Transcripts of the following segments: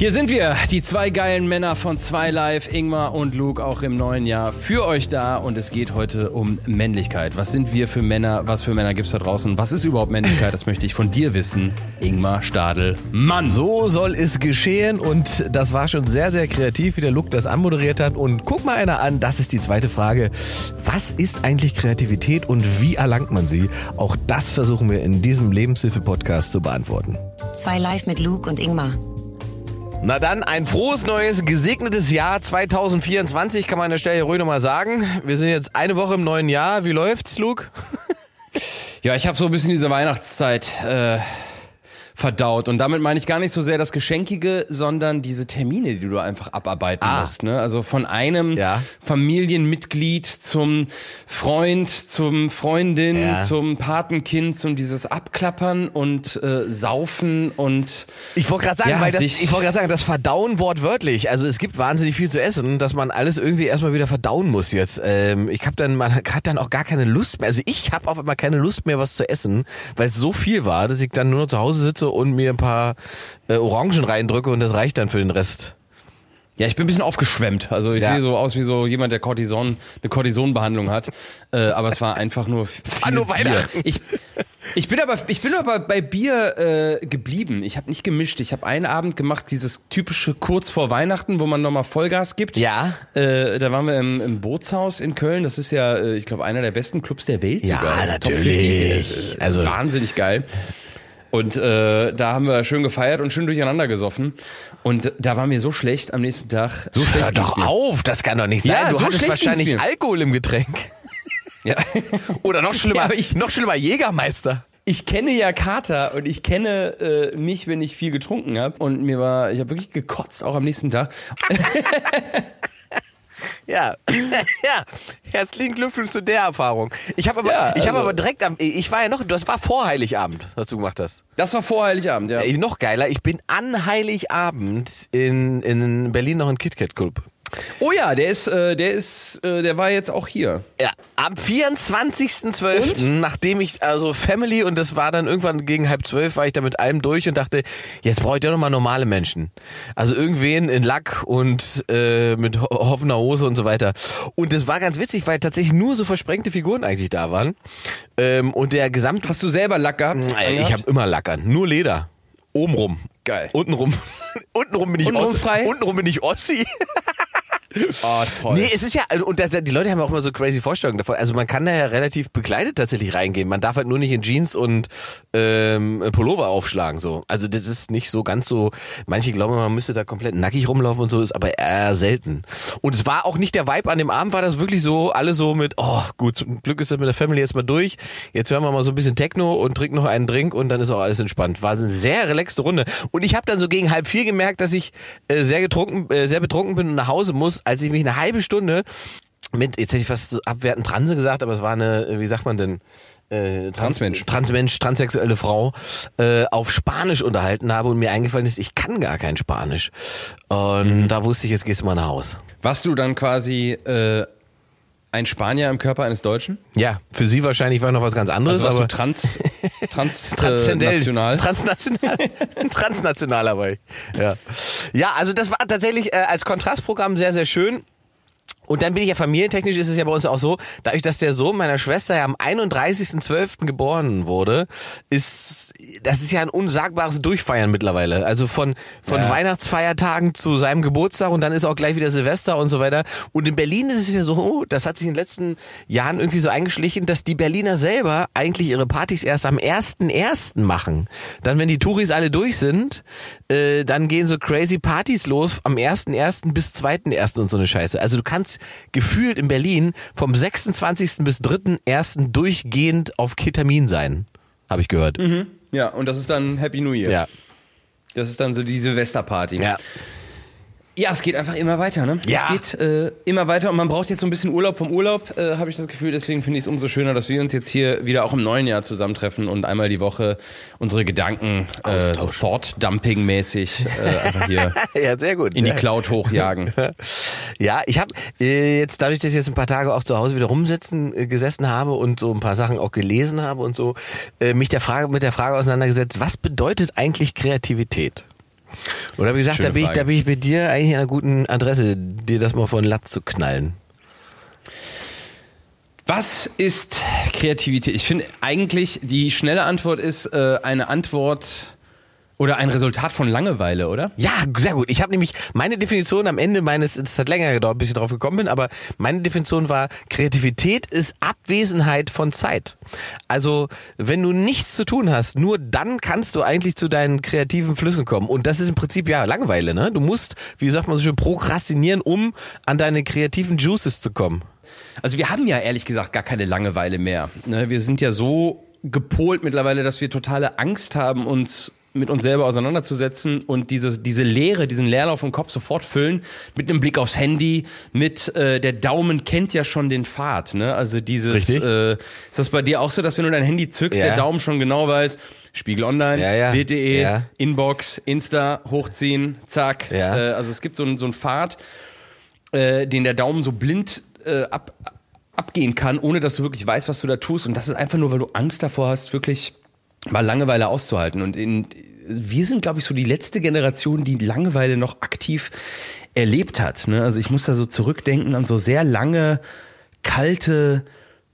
Hier sind wir, die zwei geilen Männer von 2 Live, Ingmar und Luke, auch im neuen Jahr für euch da. Und es geht heute um Männlichkeit. Was sind wir für Männer? Was für Männer gibt's da draußen? Was ist überhaupt Männlichkeit? Das möchte ich von dir wissen. Ingmar Stadel, Mann. So soll es geschehen und das war schon sehr, sehr kreativ, wie der Luke das anmoderiert hat. Und guck mal einer an, das ist die zweite Frage. Was ist eigentlich Kreativität und wie erlangt man sie? Auch das versuchen wir in diesem Lebenshilfe-Podcast zu beantworten. 2 Live mit Luke und Ingmar. Na dann, ein frohes neues, gesegnetes Jahr 2024, kann man an der Stelle ruhig nochmal sagen. Wir sind jetzt eine Woche im neuen Jahr. Wie läuft's, Luke? Ja, ich habe so ein bisschen diese Weihnachtszeit äh, verdaut. Und damit meine ich gar nicht so sehr das Geschenkige, sondern diese Termine, die du einfach abarbeiten Ah. musst. Ne? Also von einem Ja. Familienmitglied zum Freund, zum Freundin, Ja. zum Patenkind, zum dieses Abklappern und äh, Saufen und Ich wollte gerade sagen, Ja, weil das, ich wollte gerade sagen, das Verdauen wortwörtlich. Also es gibt wahnsinnig viel zu essen, dass man alles irgendwie erstmal wieder verdauen muss jetzt. Ähm, ich habe dann, man hat dann auch gar keine Lust mehr. Also ich habe auf einmal keine Lust mehr, was zu essen, weil es so viel war, dass ich dann nur noch zu Hause sitze und mir ein paar äh, Orangen reindrücke und das reicht dann für den Rest. Ja, ich bin ein bisschen aufgeschwemmt. Also ich Ja. sehe so aus wie so jemand, der Cortison, eine Cortisonbehandlung hat. Äh, aber es war einfach nur. Es war nur Weihnachten. Ich, ich bin aber, ich bin aber bei Bier äh, geblieben. Ich habe nicht gemischt. Ich habe einen Abend gemacht, dieses typische kurz vor Weihnachten, wo man nochmal Vollgas gibt. Ja. Äh, da waren wir im, im Bootshaus in Köln. Das ist ja, äh, ich glaube, einer der besten Clubs der Welt Ja, sogar. natürlich. Top 50. Äh, Also- wahnsinnig geil. Und äh, da haben wir schön gefeiert und schön durcheinander gesoffen. Und da war mir so schlecht am nächsten Tag. So schlecht Hör doch mir. auf, das kann doch nicht sein. Ja, du so hattest wahrscheinlich. Alkohol im Getränk. Ja. Oder noch schlimmer, Ja, ich- noch schlimmer Jägermeister. Ich kenne ja Kater und ich kenne äh, mich, wenn ich viel getrunken habe. Und mir war, ich habe wirklich gekotzt, auch am nächsten Tag. Ja, ja. Herzlichen Glückwunsch zu der Erfahrung. Ich habe aber, Ja, ich habe also- aber direkt am, ich war ja noch, das war vor Heiligabend, was du gemacht hast. Das war vor Heiligabend, ja. Ey, noch geiler, ich bin an Heiligabend in, in Berlin noch in KitKat Club. Oh ja, der ist, äh, der ist, äh, der war jetzt auch hier. Ja, am 24.12., nachdem ich, also Family und das war dann irgendwann gegen halb zwölf, war ich da mit allem durch und dachte, jetzt brauche ich doch nochmal normale Menschen. Also irgendwen in Lack und äh, mit ho offener Hose und so weiter. Und das war ganz witzig, weil tatsächlich nur so versprengte Figuren eigentlich da waren. Ähm, und der gesamte... Hast du selber Lack gehabt? Ey, ich habe immer Lack an, nur Leder. Obenrum. Geil. Untenrum. Untenrum bin ich Untenrum Ossi. frei? Untenrum bin ich Ossi. Oh, toll. Nee, es ist ja, und das, die Leute haben auch immer so crazy Vorstellungen davon. Also man kann da ja relativ bekleidet tatsächlich reingehen. Man darf halt nur nicht in Jeans und ähm, Pullover aufschlagen. so. Also das ist nicht so ganz so, manche glauben, man müsste da komplett nackig rumlaufen und so, ist aber eher selten. Und es war auch nicht der Vibe an dem Abend, war das wirklich so, alle so mit, oh gut, zum Glück ist das mit der Family jetzt mal durch. Jetzt hören wir mal so ein bisschen Techno und trinken noch einen Drink und dann ist auch alles entspannt. War eine sehr relaxte Runde. Und ich habe dann so gegen halb vier gemerkt, dass ich äh, sehr getrunken, äh, sehr betrunken bin und nach Hause muss, als ich mich eine halbe Stunde mit, jetzt hätte ich fast so abwertend Transe gesagt, aber es war eine, äh, wie sagt man denn? Äh, Trans- Transmensch. Transmensch, transsexuelle Frau äh, auf Spanisch unterhalten habe und mir eingefallen ist, ich kann gar kein Spanisch. Und da wusste ich, jetzt gehst du mal nach Haus. Warst du dann quasi äh, ein Spanier im Körper eines Deutschen? Ja, für sie wahrscheinlich war noch was ganz anderes, Also aber trans, trans, äh, national? Transnational. Transnational aber. Ja. ja, also das war tatsächlich äh, als Kontrastprogramm sehr, sehr schön. Und dann bin ich ja familientechnisch, ist es ja bei uns auch so, dadurch, dass der Sohn meiner Schwester ja am 31.12. geboren wurde, ist, das ist ja ein unsagbares Durchfeiern mittlerweile. Also von, von Ja. Weihnachtsfeiertagen zu seinem Geburtstag und dann ist auch gleich wieder Silvester und so weiter. Und in Berlin ist es ja so, oh, das hat sich in den letzten Jahren irgendwie so eingeschlichen, dass die Berliner selber eigentlich ihre Partys erst am 1.1. machen. Dann, wenn die Touris alle durch sind, äh, dann gehen so crazy Partys los am 1.1. bis 2.1. und so eine Scheiße. Also du kannst gefühlt in Berlin vom 26. bis 3.1. durchgehend auf Ketamin sein. Habe ich gehört. Ja, und das ist dann Happy New Year. Ja. Das ist dann so die Silvesterparty. Ja. Ja, es geht einfach immer weiter, ne? Ja. Es geht äh, immer weiter und man braucht jetzt so ein bisschen Urlaub vom Urlaub, äh, habe ich das Gefühl. Deswegen finde ich es umso schöner, dass wir uns jetzt hier wieder auch im neuen Jahr zusammentreffen und einmal die Woche unsere Gedanken äh, so Thought-Dumping-mäßig äh, einfach hier Ja, sehr gut. in die. Cloud hochjagen. Ja, ich habe äh, jetzt dadurch, dass ich jetzt ein paar Tage auch zu Hause wieder rumsitzen äh, gesessen habe und so ein paar Sachen auch gelesen habe und so, äh, mich der Frage mit der Frage auseinandergesetzt, was bedeutet eigentlich Kreativität? Und habe gesagt, Schöne da bin, ich, da bin ich bei dir eigentlich an einer guten Adresse, dir das mal von Latz zu knallen. Was ist Kreativität? Ich finde eigentlich, die schnelle Antwort ist äh, eine Antwort oder ein Resultat von Langeweile, oder? Ja, sehr gut. Ich habe nämlich meine Definition am Ende meines, es hat länger gedauert, bis ich drauf gekommen bin, aber meine Definition war, Kreativität ist Abwesenheit von Zeit. Also, wenn du nichts zu tun hast, nur dann kannst du eigentlich zu deinen kreativen Flüssen kommen. Und das ist im Prinzip ja Langeweile, ne? Du musst, wie sagt man so schön, prokrastinieren, um an deine kreativen Juices zu kommen. Also wir haben ja ehrlich gesagt gar keine Langeweile mehr. Ne? Wir sind ja so gepolt mittlerweile, dass wir totale Angst haben, uns mit uns selber auseinanderzusetzen und diese, diese Leere, diesen Leerlauf im Kopf sofort füllen mit einem Blick aufs Handy, mit äh, der Daumen kennt ja schon den Pfad. Ne? Also dieses, Richtig. äh, ist das bei dir auch so, dass wenn du dein Handy zückst, Ja. der Daumen schon genau weiß, Spiegel Online, Ja, ja. Bild.de, Ja. Inbox, Insta, hochziehen, zack. Ja. Äh, also es gibt so einen so einen Pfad, äh, den der Daumen so blind äh, ab, abgehen kann, ohne dass du wirklich weißt, was du da tust. Und das ist einfach nur, weil du Angst davor hast, wirklich mal Langeweile auszuhalten. Und in, wir sind, glaube ich, so die letzte Generation, die Langeweile noch aktiv erlebt hat. Ne? Also ich muss da so zurückdenken an so sehr lange, kalte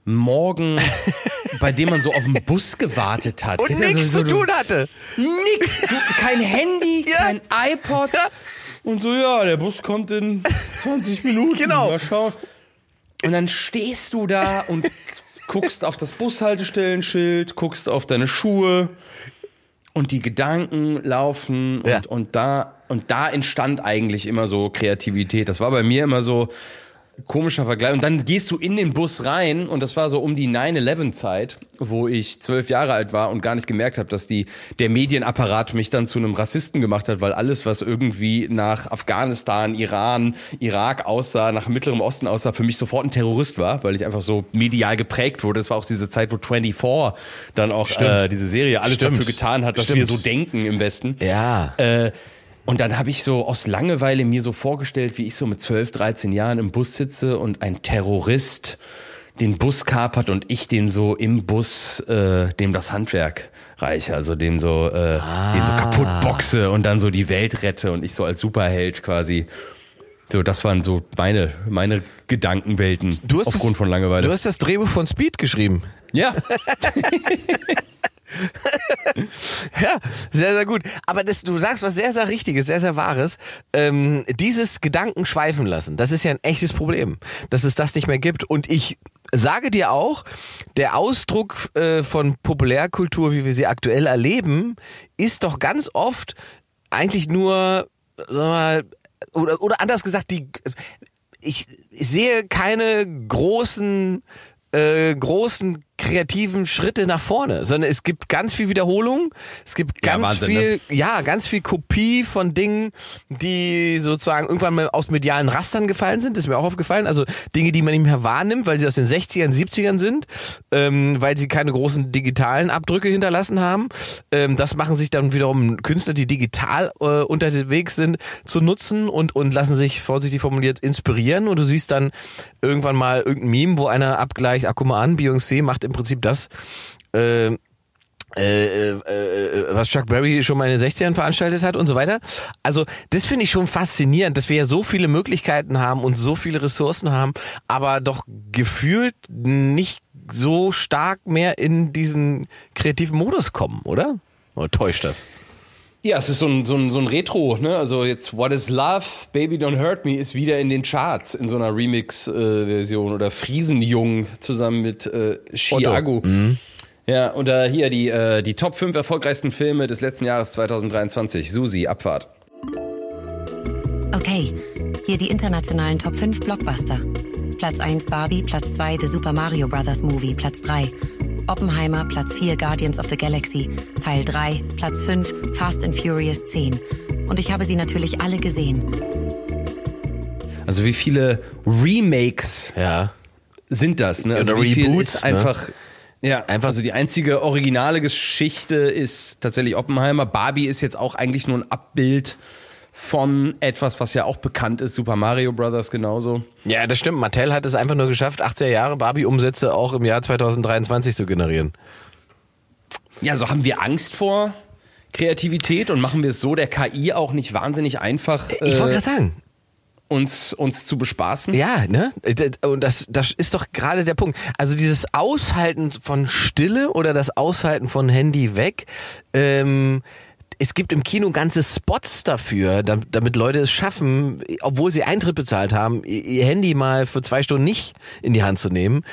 Morgen, bei dem man so auf den Bus gewartet hat. Und nichts so- zu tun hatte. Nix. Kein Handy, Ja. kein iPod. Und so, ja, der Bus kommt in 20 Minuten. Genau. Mal schauen. Und dann stehst du da und guckst auf das Bushaltestellenschild, guckst auf deine Schuhe und die Gedanken laufen und, Ja. und da und da entstand eigentlich immer so Kreativität. Das war bei mir immer so komischer Vergleich. Und dann gehst du in den Bus rein und das war so um die 9-11-Zeit, wo ich zwölf Jahre alt war und gar nicht gemerkt habe, dass die, der Medienapparat mich dann zu einem Rassisten gemacht hat, weil alles, was irgendwie nach Afghanistan, Iran, Irak aussah, nach Mittlerem Osten aussah, für mich sofort ein Terrorist war, weil ich einfach so medial geprägt wurde. Das war auch diese Zeit, wo 24 dann auch äh, diese Serie alles Stimmt. dafür getan hat, dass Stimmt. wir so denken im Westen. Ja. Äh, und dann habe ich so aus Langeweile mir so vorgestellt, wie ich so mit 12, 13 Jahren im Bus sitze und ein Terrorist den Bus kapert und ich den so im Bus, äh, dem das Handwerk reiche, also den so, äh, den so kaputt boxe und dann so die Welt rette und ich so als Superheld quasi. So, das waren so meine, meine Gedankenwelten aufgrund das, von Langeweile. Du hast das Drehbuch von Speed geschrieben. ja, Ja, sehr, sehr gut. Aber das, du sagst was sehr, sehr Richtiges, sehr, sehr Wahres. Ähm, dieses Gedanken schweifen lassen, das ist ja ein echtes Problem, dass es das nicht mehr gibt. Und ich sage dir auch, der Ausdruck äh, von Populärkultur, wie wir sie aktuell erleben, ist doch ganz oft eigentlich nur, sag mal, oder, oder anders gesagt, die, ich sehe keine großen äh, großen kreativen Schritte nach vorne, sondern es gibt ganz viel Wiederholung, es gibt Ja, ganz Wahnsinn, viel, ne? ja, ganz viel Kopie von Dingen, die sozusagen irgendwann mal aus medialen Rastern gefallen sind, das ist mir auch aufgefallen, also Dinge, die man nicht mehr wahrnimmt, weil sie aus den 60ern, 70ern sind, ähm, weil sie keine großen digitalen Abdrücke hinterlassen haben. Ähm, das machen sich dann wiederum Künstler, die digital äh, unterwegs sind, zu nutzen und, und lassen sich, vorsichtig formuliert, inspirieren und du siehst dann irgendwann mal irgendein Meme, wo einer abgleicht, ach guck mal an, Beyoncé macht im Prinzip das, äh, äh, äh, was Chuck Berry schon mal in den 60ern veranstaltet hat und so weiter. Also das finde ich schon faszinierend, dass wir ja so viele Möglichkeiten haben und so viele Ressourcen haben, aber doch gefühlt nicht so stark mehr in diesen kreativen Modus kommen, oder? Oder täuscht das? Ja, es ist so ein, so ein, so ein Retro, ne? Also jetzt What is Love, Baby Don't Hurt Me ist wieder in den Charts in so einer Remix-Version oder Friesenjung zusammen mit äh, Chiago. Ja, oder hier die, äh, die Top 5 erfolgreichsten Filme des letzten Jahres 2023. Susi, Abfahrt. Okay, hier die internationalen Top 5 Blockbuster. Platz 1 Barbie, Platz 2 The Super Mario Bros. Movie, Platz 3 Oppenheimer, Platz 4 Guardians of the Galaxy, Teil 3, Platz 5 Fast and Furious 10. Und ich habe sie natürlich alle gesehen. Also wie viele Remakes Ja. sind das, ne? Also Oder wie viel Reboots, ist ne? einfach ja, einfach also die einzige originale Geschichte ist tatsächlich Oppenheimer. Barbie ist jetzt auch eigentlich nur ein Abbild von etwas, was ja auch bekannt ist, Super Mario Brothers genauso. Ja, das stimmt. Mattel hat es einfach nur geschafft, 80er Jahre Barbie-Umsätze auch im Jahr 2023 zu generieren. Ja, so haben wir Angst vor Kreativität und machen wir es so der KI auch nicht wahnsinnig einfach, Ich wollte äh, gerade sagen, uns, uns zu bespaßen? Ja, ne? Und das, das ist doch gerade der Punkt. Also dieses Aushalten von Stille oder das Aushalten von Handy weg, ähm, es gibt im Kino ganze Spots dafür, dam- damit Leute es schaffen, obwohl sie Eintritt bezahlt haben, ihr Handy mal für zwei Stunden nicht in die Hand zu nehmen.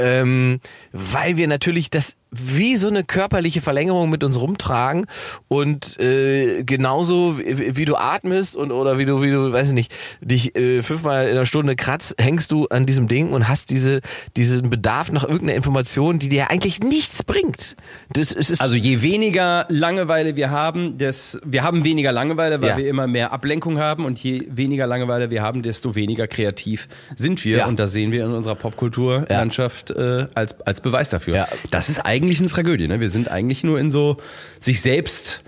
Ähm, weil wir natürlich das wie so eine körperliche Verlängerung mit uns rumtragen und äh, genauso wie, wie du atmest und oder wie du wie du weiß ich nicht dich äh, fünfmal in einer Stunde kratzt hängst du an diesem Ding und hast diese diesen Bedarf nach irgendeiner Information die dir eigentlich nichts bringt das ist, ist Also je weniger Langeweile wir haben, des, wir haben weniger Langeweile, weil Ja. wir immer mehr Ablenkung haben und je weniger Langeweile wir haben, desto weniger kreativ sind wir Ja. und das sehen wir in unserer Popkulturlandschaft äh, als, als Beweis dafür. Ja. Das ist eigentlich eine Tragödie, ne? Wir sind eigentlich nur in so sich selbst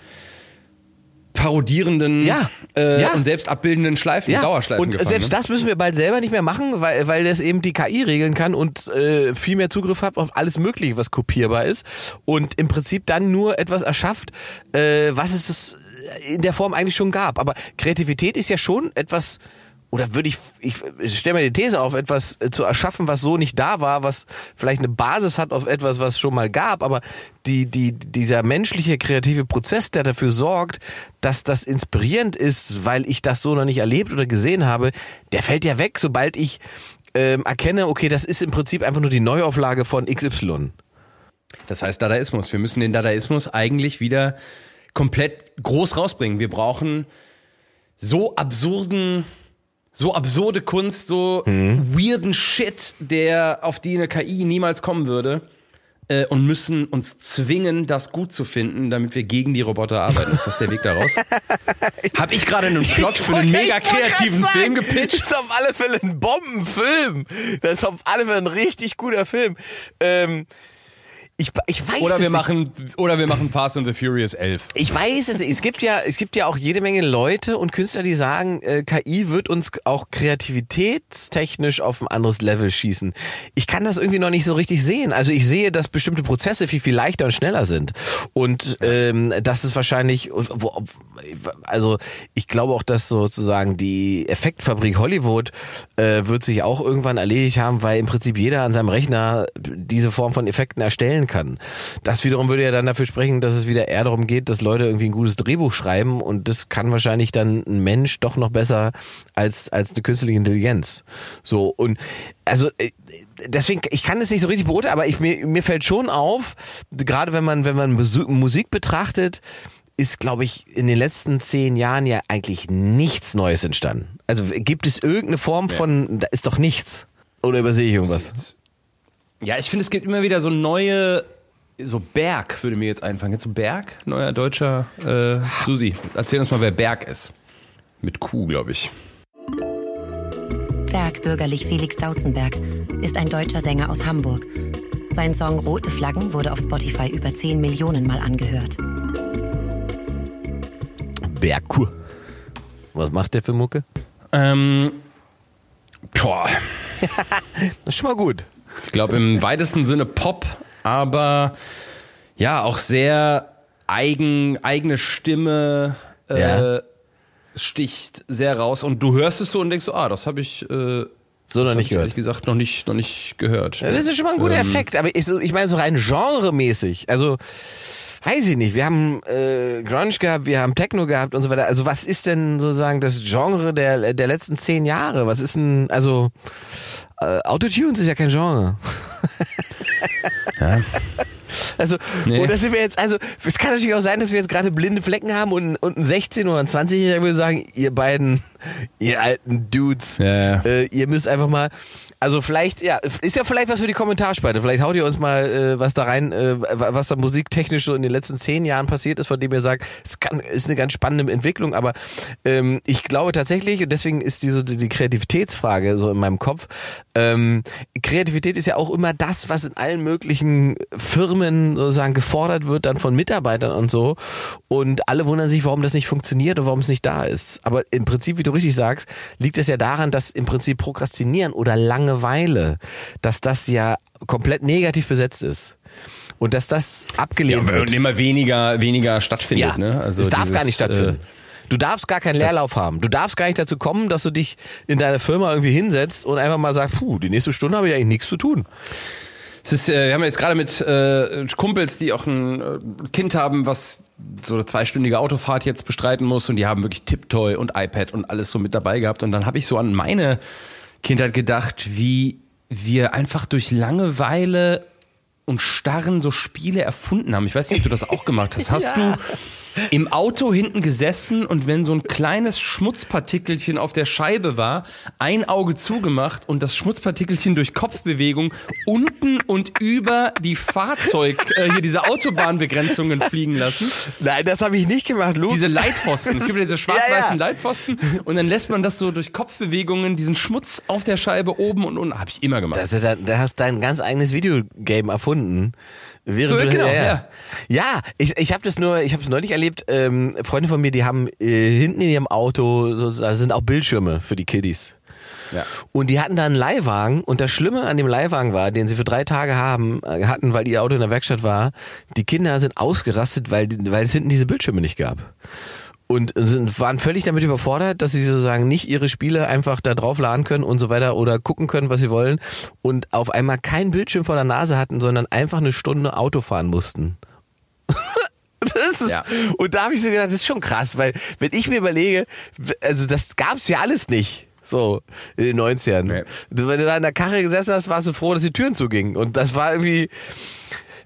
parodierenden Ja. Äh, Ja. und selbst abbildenden Schleifen, Dauerschleifen und gefangen, selbst ne? das müssen wir bald selber nicht mehr machen, weil, weil das eben die KI regeln kann und äh, viel mehr Zugriff hat auf alles Mögliche, was kopierbar ist und im Prinzip dann nur etwas erschafft, äh, was es in der Form eigentlich schon gab. Aber Kreativität ist ja schon etwas oder würde ich, ich, stelle mir die These auf, etwas äh, zu erschaffen, was so nicht da war, was vielleicht eine Basis hat auf etwas, was schon mal gab, aber die, die, dieser menschliche kreative Prozess, der dafür sorgt, dass das inspirierend ist, weil ich das so noch nicht erlebt oder gesehen habe, der fällt ja weg, sobald ich ähm, erkenne, okay, das ist im Prinzip einfach nur die Neuauflage von XY. Das heißt Dadaismus. Wir müssen den Dadaismus eigentlich wieder komplett groß rausbringen. Wir brauchen so absurden, so absurde Kunst, so weirden Shit, der auf die eine KI niemals kommen würde. Äh, und müssen uns zwingen, das gut zu finden, damit wir gegen die Roboter arbeiten. Ist das der Weg daraus? Hab ich gerade einen Plot für einen mega kreativen Film gepitcht? Das ist auf alle Fälle ein Bombenfilm. Das ist auf alle Fälle ein richtig guter Film. Ähm, ich, ich weiß Oder es wir nicht. machen, oder wir machen Fast and the Furious 11. Ich weiß es nicht. Es gibt ja, es gibt ja auch jede Menge Leute und Künstler, die sagen, äh, KI wird uns auch kreativitätstechnisch auf ein anderes Level schießen. Ich kann das irgendwie noch nicht so richtig sehen. Also ich sehe, dass bestimmte Prozesse viel, viel leichter und schneller sind. Und ähm, das ist wahrscheinlich, wo, also ich glaube auch, dass sozusagen die Effektfabrik Hollywood äh, wird sich auch irgendwann erledigt haben, weil im Prinzip jeder an seinem Rechner diese Form von Effekten erstellen kann. Das wiederum würde ja dann dafür sprechen, dass es wieder eher darum geht, dass Leute irgendwie ein gutes Drehbuch schreiben und das kann wahrscheinlich dann ein Mensch doch noch besser als als eine künstliche Intelligenz. So und also äh, deswegen ich kann es nicht so richtig beurteilen, aber ich mir mir fällt schon auf, gerade wenn man wenn man Musik betrachtet, ist, glaube ich, in den letzten zehn Jahren ja eigentlich nichts Neues entstanden. Also gibt es irgendeine Form von, da ist doch nichts. Oder übersehe ich irgendwas? Ja, ich finde, es gibt immer wieder so neue, so Berg würde mir jetzt einfallen. Jetzt so Berg, neuer deutscher äh, Susi. Erzähl uns mal, wer Berg ist. Mit Q, glaube ich. Berg, bürgerlich Felix Dautzenberg, ist ein deutscher Sänger aus Hamburg. Sein Song Rote Flaggen wurde auf Spotify über 10 Millionen Mal angehört. Bergkur. Was macht der für Mucke? Ähm, boah, Das ist schon mal gut. Ich glaube im weitesten Sinne Pop, aber ja, auch sehr eigen, eigene Stimme äh, Ja. sticht sehr raus. Und du hörst es so und denkst so, ah, das habe ich, äh, So noch nicht ich gehört. ehrlich gesagt noch nicht, noch nicht gehört. Ja, das ist schon mal ein guter Ähm, Effekt, aber ich, ich meine so rein genremäßig. Also weiß ich nicht. Wir haben äh, Grunge gehabt, wir haben Techno gehabt und so weiter. Also was ist denn sozusagen das Genre der der letzten zehn Jahre? Was ist denn also äh, Autotunes ist ja kein Genre. Also, Nee. oder sind wir jetzt, also, es kann natürlich auch sein, dass wir jetzt gerade blinde Flecken haben und, und ein 16- oder ein 20-Jähriger würde sagen, ihr beiden, ihr alten Dudes, Ja, ja. äh, ihr müsst einfach mal, also vielleicht, ja, ist ja vielleicht was für die Kommentarspalte. Vielleicht haut ihr uns mal äh, was da rein, äh, was da musiktechnisch so in den letzten zehn Jahren passiert ist, von dem ihr sagt, es kann, ist eine ganz spannende Entwicklung, aber ähm, ich glaube tatsächlich, und deswegen ist diese die Kreativitätsfrage so in meinem Kopf, ähm, Kreativität ist ja auch immer das, was in allen möglichen Firmen sozusagen gefordert wird, dann von Mitarbeitern und so. Und alle wundern sich, warum das nicht funktioniert und warum es nicht da ist. Aber im Prinzip, wie du richtig sagst, liegt es ja daran, dass im Prinzip Prokrastinieren oder Langeweile, dass das ja komplett negativ besetzt ist. Und dass das Ja, abgelehnt wird. und immer weniger, weniger stattfindet. Ja, ne? also es darf dieses, gar nicht stattfinden. Äh, Du darfst gar keinen Leerlauf haben. Du darfst gar nicht dazu kommen, dass du dich in deiner Firma irgendwie hinsetzt und einfach mal sagst, puh, die nächste Stunde habe ich eigentlich nichts zu tun. Es ist, äh, wir haben jetzt gerade mit äh, Kumpels, die auch ein äh, Kind haben, was so eine zweistündige Autofahrt jetzt bestreiten muss und die haben wirklich Tiptoy und iPad und alles so mit dabei gehabt. Und dann habe ich so an meine Kindheit gedacht, wie wir einfach durch Langeweile und Starren so Spiele erfunden haben. Ich weiß nicht, ob du das auch gemacht hast. Hast Ja. du im Auto hinten gesessen und wenn so ein kleines Schmutzpartikelchen auf der Scheibe war, ein Auge zugemacht und das Schmutzpartikelchen durch Kopfbewegung unten und über die Fahrzeug, äh, hier diese Autobahnbegrenzungen fliegen lassen. Nein, das habe ich nicht gemacht, Lu. Diese Leitpfosten. Es gibt ja diese schwarz-weißen Ja, ja. Leitpfosten und dann lässt man das so durch Kopfbewegungen, diesen Schmutz auf der Scheibe oben und unten. Habe ich immer gemacht. Da, da hast dein ganz eigenes Videogame erfunden. Während So, du, genau, ja, ja. ja. ich, ich habe das nur, ich habe es neulich erlebt. Ähm, Freunde von mir, die haben äh, hinten in ihrem Auto, so, da sind auch Bildschirme für die Kiddies. Ja. Und die hatten da einen Leihwagen und das Schlimme an dem Leihwagen war, den sie für drei Tage haben, äh, hatten, weil ihr Auto in der Werkstatt war, die Kinder sind ausgerastet, weil, weil es hinten diese Bildschirme nicht gab. Und sind, waren völlig damit überfordert, dass sie sozusagen nicht ihre Spiele einfach da drauf laden können und so weiter oder gucken können, was sie wollen und auf einmal keinen Bildschirm vor der Nase hatten, sondern einfach eine Stunde Auto fahren mussten. Das ist, Ja. Und da habe ich so gedacht, das ist schon krass, weil wenn ich mir überlege, also das gab's ja alles nicht. So, in den 90ern. Nee. Wenn du da in der Karre gesessen hast, warst du froh, dass die Türen zugingen. Und das war irgendwie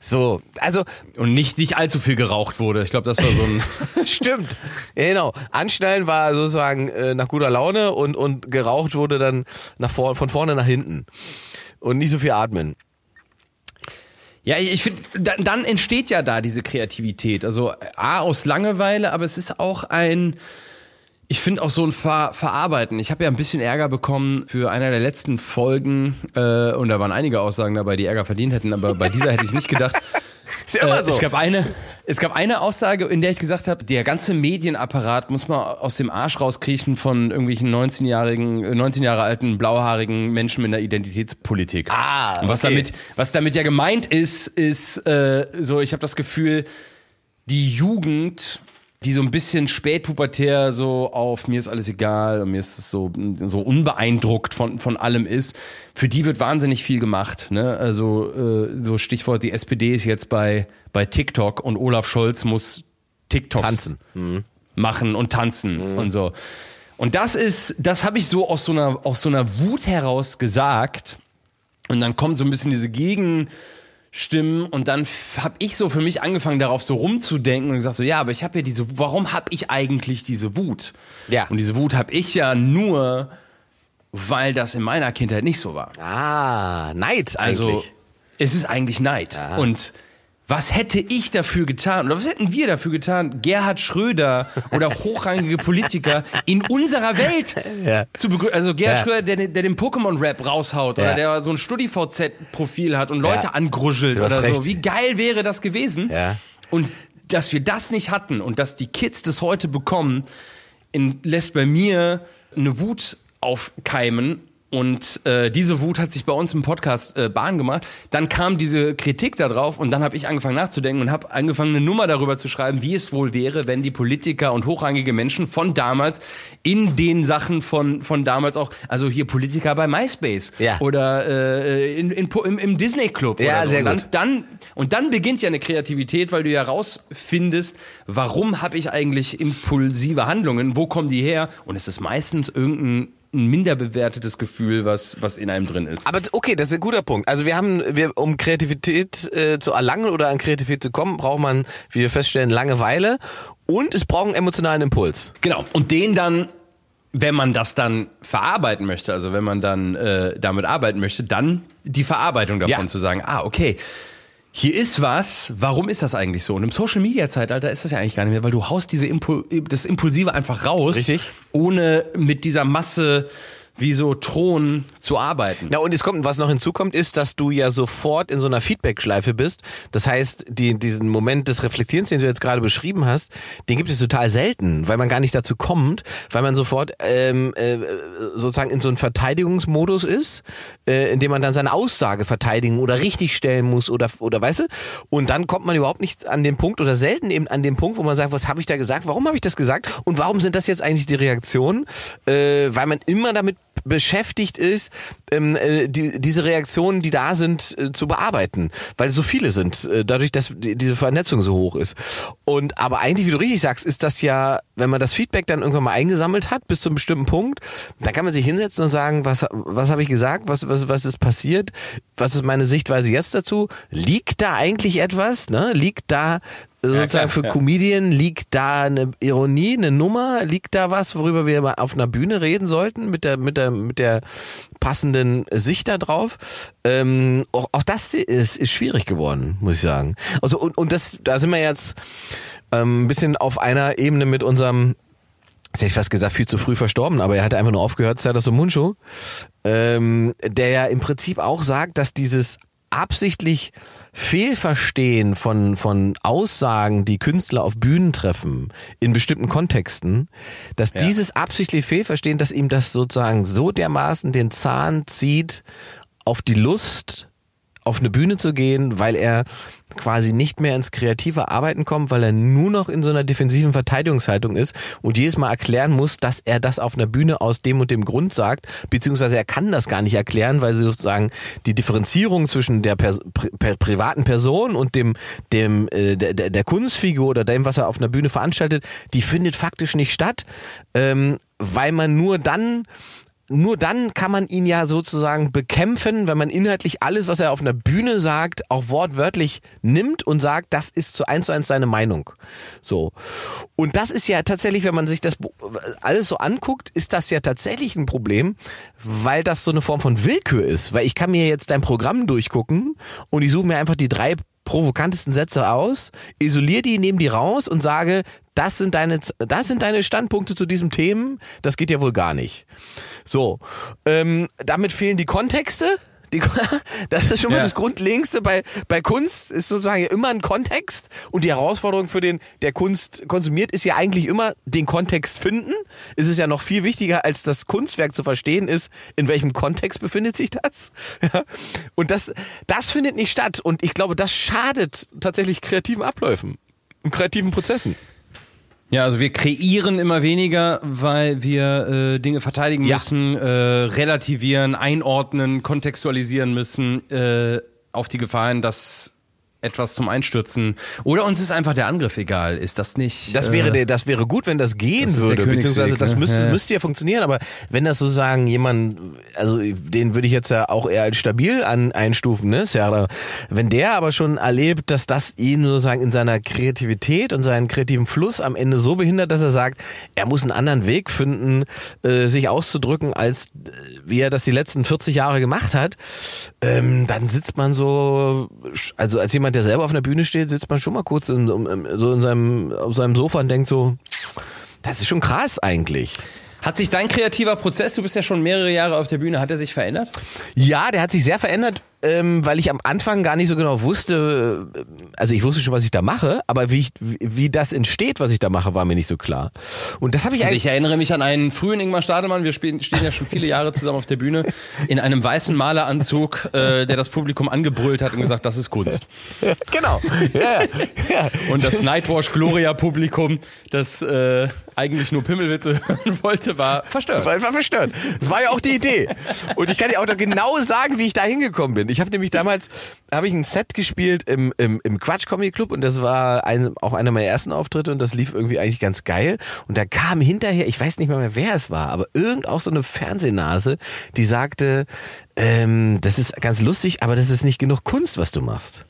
so. Also, Und nicht, nicht allzu viel geraucht wurde. Ich glaube, das war so ein. stimmt. Ja, genau. Anschnallen war sozusagen äh, nach guter Laune und, und geraucht wurde dann nach vor, von vorne nach hinten. Und nicht so viel atmen. Ja, ich finde, dann, dann entsteht ja da diese Kreativität. Also A aus Langeweile, aber es ist auch ein, ich finde auch so ein Ver Verarbeiten. Ich habe ja ein bisschen Ärger bekommen für einer der letzten Folgen äh, und da waren einige Aussagen dabei, die Ärger verdient hätten, aber bei dieser hätte ich nicht gedacht. Ja Äh, so. Es gab eine, es gab eine Aussage, in der ich gesagt habe, der ganze Medienapparat muss man aus dem Arsch rauskriechen von irgendwelchen 19-jährigen, äh, 19 Jahre alten blauhaarigen Menschen mit einer Identitätspolitik. Ah, Und was okay. damit, was damit ja gemeint ist, ist äh, so, ich habe das Gefühl, die Jugend, die so ein bisschen spätpubertär so auf mir ist alles egal und mir ist es so so unbeeindruckt von von allem ist, für die wird wahnsinnig viel gemacht, ne? Also äh, so Stichwort die SPD ist jetzt bei bei TikTok und Olaf Scholz muss TikToks Tanzen. machen und tanzen und so. Und das ist, das habe ich so aus so einer aus so einer Wut heraus gesagt. Und dann kommen so ein bisschen diese Gegenstimmen und dann habe ich so für mich angefangen darauf so rumzudenken und gesagt so ja, aber ich habe ja diese warum habe ich eigentlich diese Wut? Ja. Und diese Wut habe ich ja nur weil das in meiner Kindheit nicht so war. Ah, Neid Also eigentlich. es ist eigentlich Neid. Und was hätte ich dafür getan oder was hätten wir dafür getan, Gerhard Schröder oder hochrangige Politiker in unserer Welt Ja. zu begrüßen? Also Gerhard Ja. Schröder, der, der den Pokémon-Rap raushaut Ja. oder der so ein StudiVZ-Profil hat und Leute angruschelt oder recht. so. Wie geil wäre das gewesen? Und dass wir das nicht hatten und dass die Kids das heute bekommen, in, lässt bei mir eine Wut aufkeimen. Und äh, diese Wut hat sich bei uns im Podcast äh, Bahn gemacht. Dann kam diese Kritik da drauf und dann habe ich angefangen nachzudenken und habe angefangen, eine Nummer darüber zu schreiben, wie es wohl wäre, wenn die Politiker und hochrangige Menschen von damals in den Sachen von, von damals auch, also hier Politiker bei MySpace Ja. oder äh, in, in, im, im Disney Club Ja, so. sehr und dann, gut. dann und dann beginnt ja eine Kreativität, weil du ja rausfindest, warum habe ich eigentlich impulsive Handlungen, wo kommen die her? Und es ist meistens irgendein ein minder bewertetes Gefühl, was, was in einem drin ist. Aber okay, das ist ein guter Punkt. Also wir haben, wir, um Kreativität äh, zu erlangen oder an Kreativität zu kommen, braucht man, wie wir feststellen, Langeweile und es braucht einen emotionalen Impuls. Genau. Und den dann, wenn man das dann verarbeiten möchte, also wenn man dann äh, damit arbeiten möchte, dann die Verarbeitung davon Ja. zu sagen, ah, okay. Hier ist was, warum ist das eigentlich so? Und im Social Media Zeitalter ist das ja eigentlich gar nicht mehr, weil du haust diese Impul das Impulsive einfach raus. Richtig. Ohne mit dieser Masse wie so Thron zu arbeiten. Na und es kommt, was noch hinzukommt, ist, dass du ja sofort in so einer Feedback-Schleife bist. Das heißt, die, diesen Moment des Reflektierens, den du jetzt gerade beschrieben hast, den gibt es total selten, weil man gar nicht dazu kommt, weil man sofort ähm, äh, sozusagen in so einem Verteidigungsmodus ist, äh, in dem man dann seine Aussage verteidigen oder richtigstellen muss oder oder weißt du? Und dann kommt man überhaupt nicht an den Punkt oder selten eben an den Punkt, wo man sagt, was habe ich da gesagt? Warum habe ich das gesagt? Und warum sind das jetzt eigentlich die Reaktionen? Äh, weil man immer damit beschäftigt ist, ähm, äh, die, diese Reaktionen, die da sind, äh, zu bearbeiten, weil so viele sind, äh, dadurch, dass die, diese Vernetzung so hoch ist. Und aber eigentlich, wie du richtig sagst, ist das ja, wenn man das Feedback dann irgendwann mal eingesammelt hat bis zu einem bestimmten Punkt, dann kann man sich hinsetzen und sagen, was was habe ich gesagt, was was was ist passiert, was ist meine Sichtweise jetzt dazu? Liegt da eigentlich etwas? Ne? Liegt da sozusagen klar, für. Comedian liegt da eine Ironie, eine Nummer, liegt da was, worüber wir mal auf einer Bühne reden sollten mit der mit der mit der passenden Sicht da drauf. Ähm, auch, auch das ist, ist schwierig geworden, muss ich sagen. Also und, und das da sind wir jetzt ähm, ein bisschen auf einer Ebene mit unserem Jetzt hätte ich fast gesagt, viel zu früh verstorben, aber er hat einfach nur aufgehört, Serdas Muncho, ähm, der ja im Prinzip auch sagt, dass dieses absichtlich Fehlverstehen von, von Aussagen, die Künstler auf Bühnen treffen, in bestimmten Kontexten, dass Ja. dieses absichtlich Fehlverstehen, dass ihm das sozusagen so dermaßen den Zahn zieht auf die Lust, auf eine Bühne zu gehen, weil er quasi nicht mehr ins kreative Arbeiten kommt, weil er nur noch in so einer defensiven Verteidigungshaltung ist und jedes Mal erklären muss, dass er das auf einer Bühne aus dem und dem Grund sagt, beziehungsweise er kann das gar nicht erklären, weil sozusagen die Differenzierung zwischen der Pers pri privaten Person und dem dem äh, der, der der Kunstfigur oder dem, was er auf einer Bühne veranstaltet, die findet faktisch nicht statt, ähm, weil man nur dann nur dann kann man ihn ja sozusagen bekämpfen, wenn man inhaltlich alles, was er auf einer Bühne sagt, auch wortwörtlich nimmt und sagt, das ist zu eins zu eins seine Meinung. So. Und das ist ja tatsächlich, wenn man sich das alles so anguckt, ist das ja tatsächlich ein Problem, weil das so eine Form von Willkür ist. Weil ich kann mir jetzt dein Programm durchgucken und ich suche mir einfach die drei provokantesten Sätze aus, isoliere die, nehme die raus und sage, das sind deine, das sind deine Standpunkte zu diesem Themen, das geht ja wohl gar nicht. So, ähm, damit fehlen die Kontexte. Die, das ist schon mal Ja. das Grundlegendste bei, bei Kunst, ist sozusagen immer ein Kontext. Und die Herausforderung für den, der Kunst konsumiert, ist ja eigentlich immer den Kontext finden. Es ist ja noch viel wichtiger, als das Kunstwerk zu verstehen ist, in welchem Kontext befindet sich das. Ja. Und das, das findet nicht statt. Und ich glaube, das schadet tatsächlich kreativen Abläufen und kreativen Prozessen. Ja, also wir kreieren immer weniger, weil wir äh, Dinge verteidigen Ja. müssen, äh, relativieren, einordnen, kontextualisieren müssen, äh, auf die Gefahren, dass etwas zum Einstürzen oder uns ist einfach der Angriff egal. Ist das nicht? Das äh, wäre, der, das wäre gut, wenn das gehen das würde, beziehungsweise das ne? müsste, Ja. müsste ja funktionieren, aber wenn das sozusagen jemand, also den würde ich jetzt ja auch eher als stabil an, einstufen, ne, Serra, wenn der aber schon erlebt, dass das ihn sozusagen in seiner Kreativität und seinen kreativen Fluss am Ende so behindert, dass er sagt, er muss einen anderen Weg finden, äh, sich auszudrücken, als äh, wie er das die letzten 40 Jahre gemacht hat, ähm, dann sitzt man so, also als jemand, der selber auf einer Bühne steht, sitzt man schon mal kurz in, um, so in seinem, auf seinem Sofa und denkt so, das ist schon krass eigentlich. Hat sich dein kreativer Prozess, du bist ja schon mehrere Jahre auf der Bühne, hat er sich verändert? Ja, der hat sich sehr verändert, ähm, weil ich am Anfang gar nicht so genau wusste, äh, also ich wusste schon, was ich da mache, aber wie, ich, wie, wie das entsteht, was ich da mache, war mir nicht so klar. Und das habe ich Also eigentlich... ich erinnere mich an einen frühen Ingmar Stadelmann, wir spielen, stehen ja schon viele Jahre zusammen auf der Bühne, in einem weißen Maleranzug, äh, der das Publikum angebrüllt hat und gesagt, das ist Kunst. genau. Ja, ja. Und das Nightwash Gloria Publikum, das äh, eigentlich nur Pimmelwitze hören wollte, war verstört. war einfach verstört. Das war ja auch die Idee. Und ich kann dir auch noch genau sagen, wie ich da hingekommen bin. Ich habe nämlich damals, habe ich ein Set gespielt im, im, im Quatsch Comedy Club und das war ein, auch einer meiner ersten Auftritte und das lief irgendwie eigentlich ganz geil. Und da kam hinterher, ich weiß nicht mal mehr, wer es war, aber irgend auch so eine Fernsehnase, die sagte, ähm, das ist ganz lustig, aber das ist nicht genug Kunst, was du machst.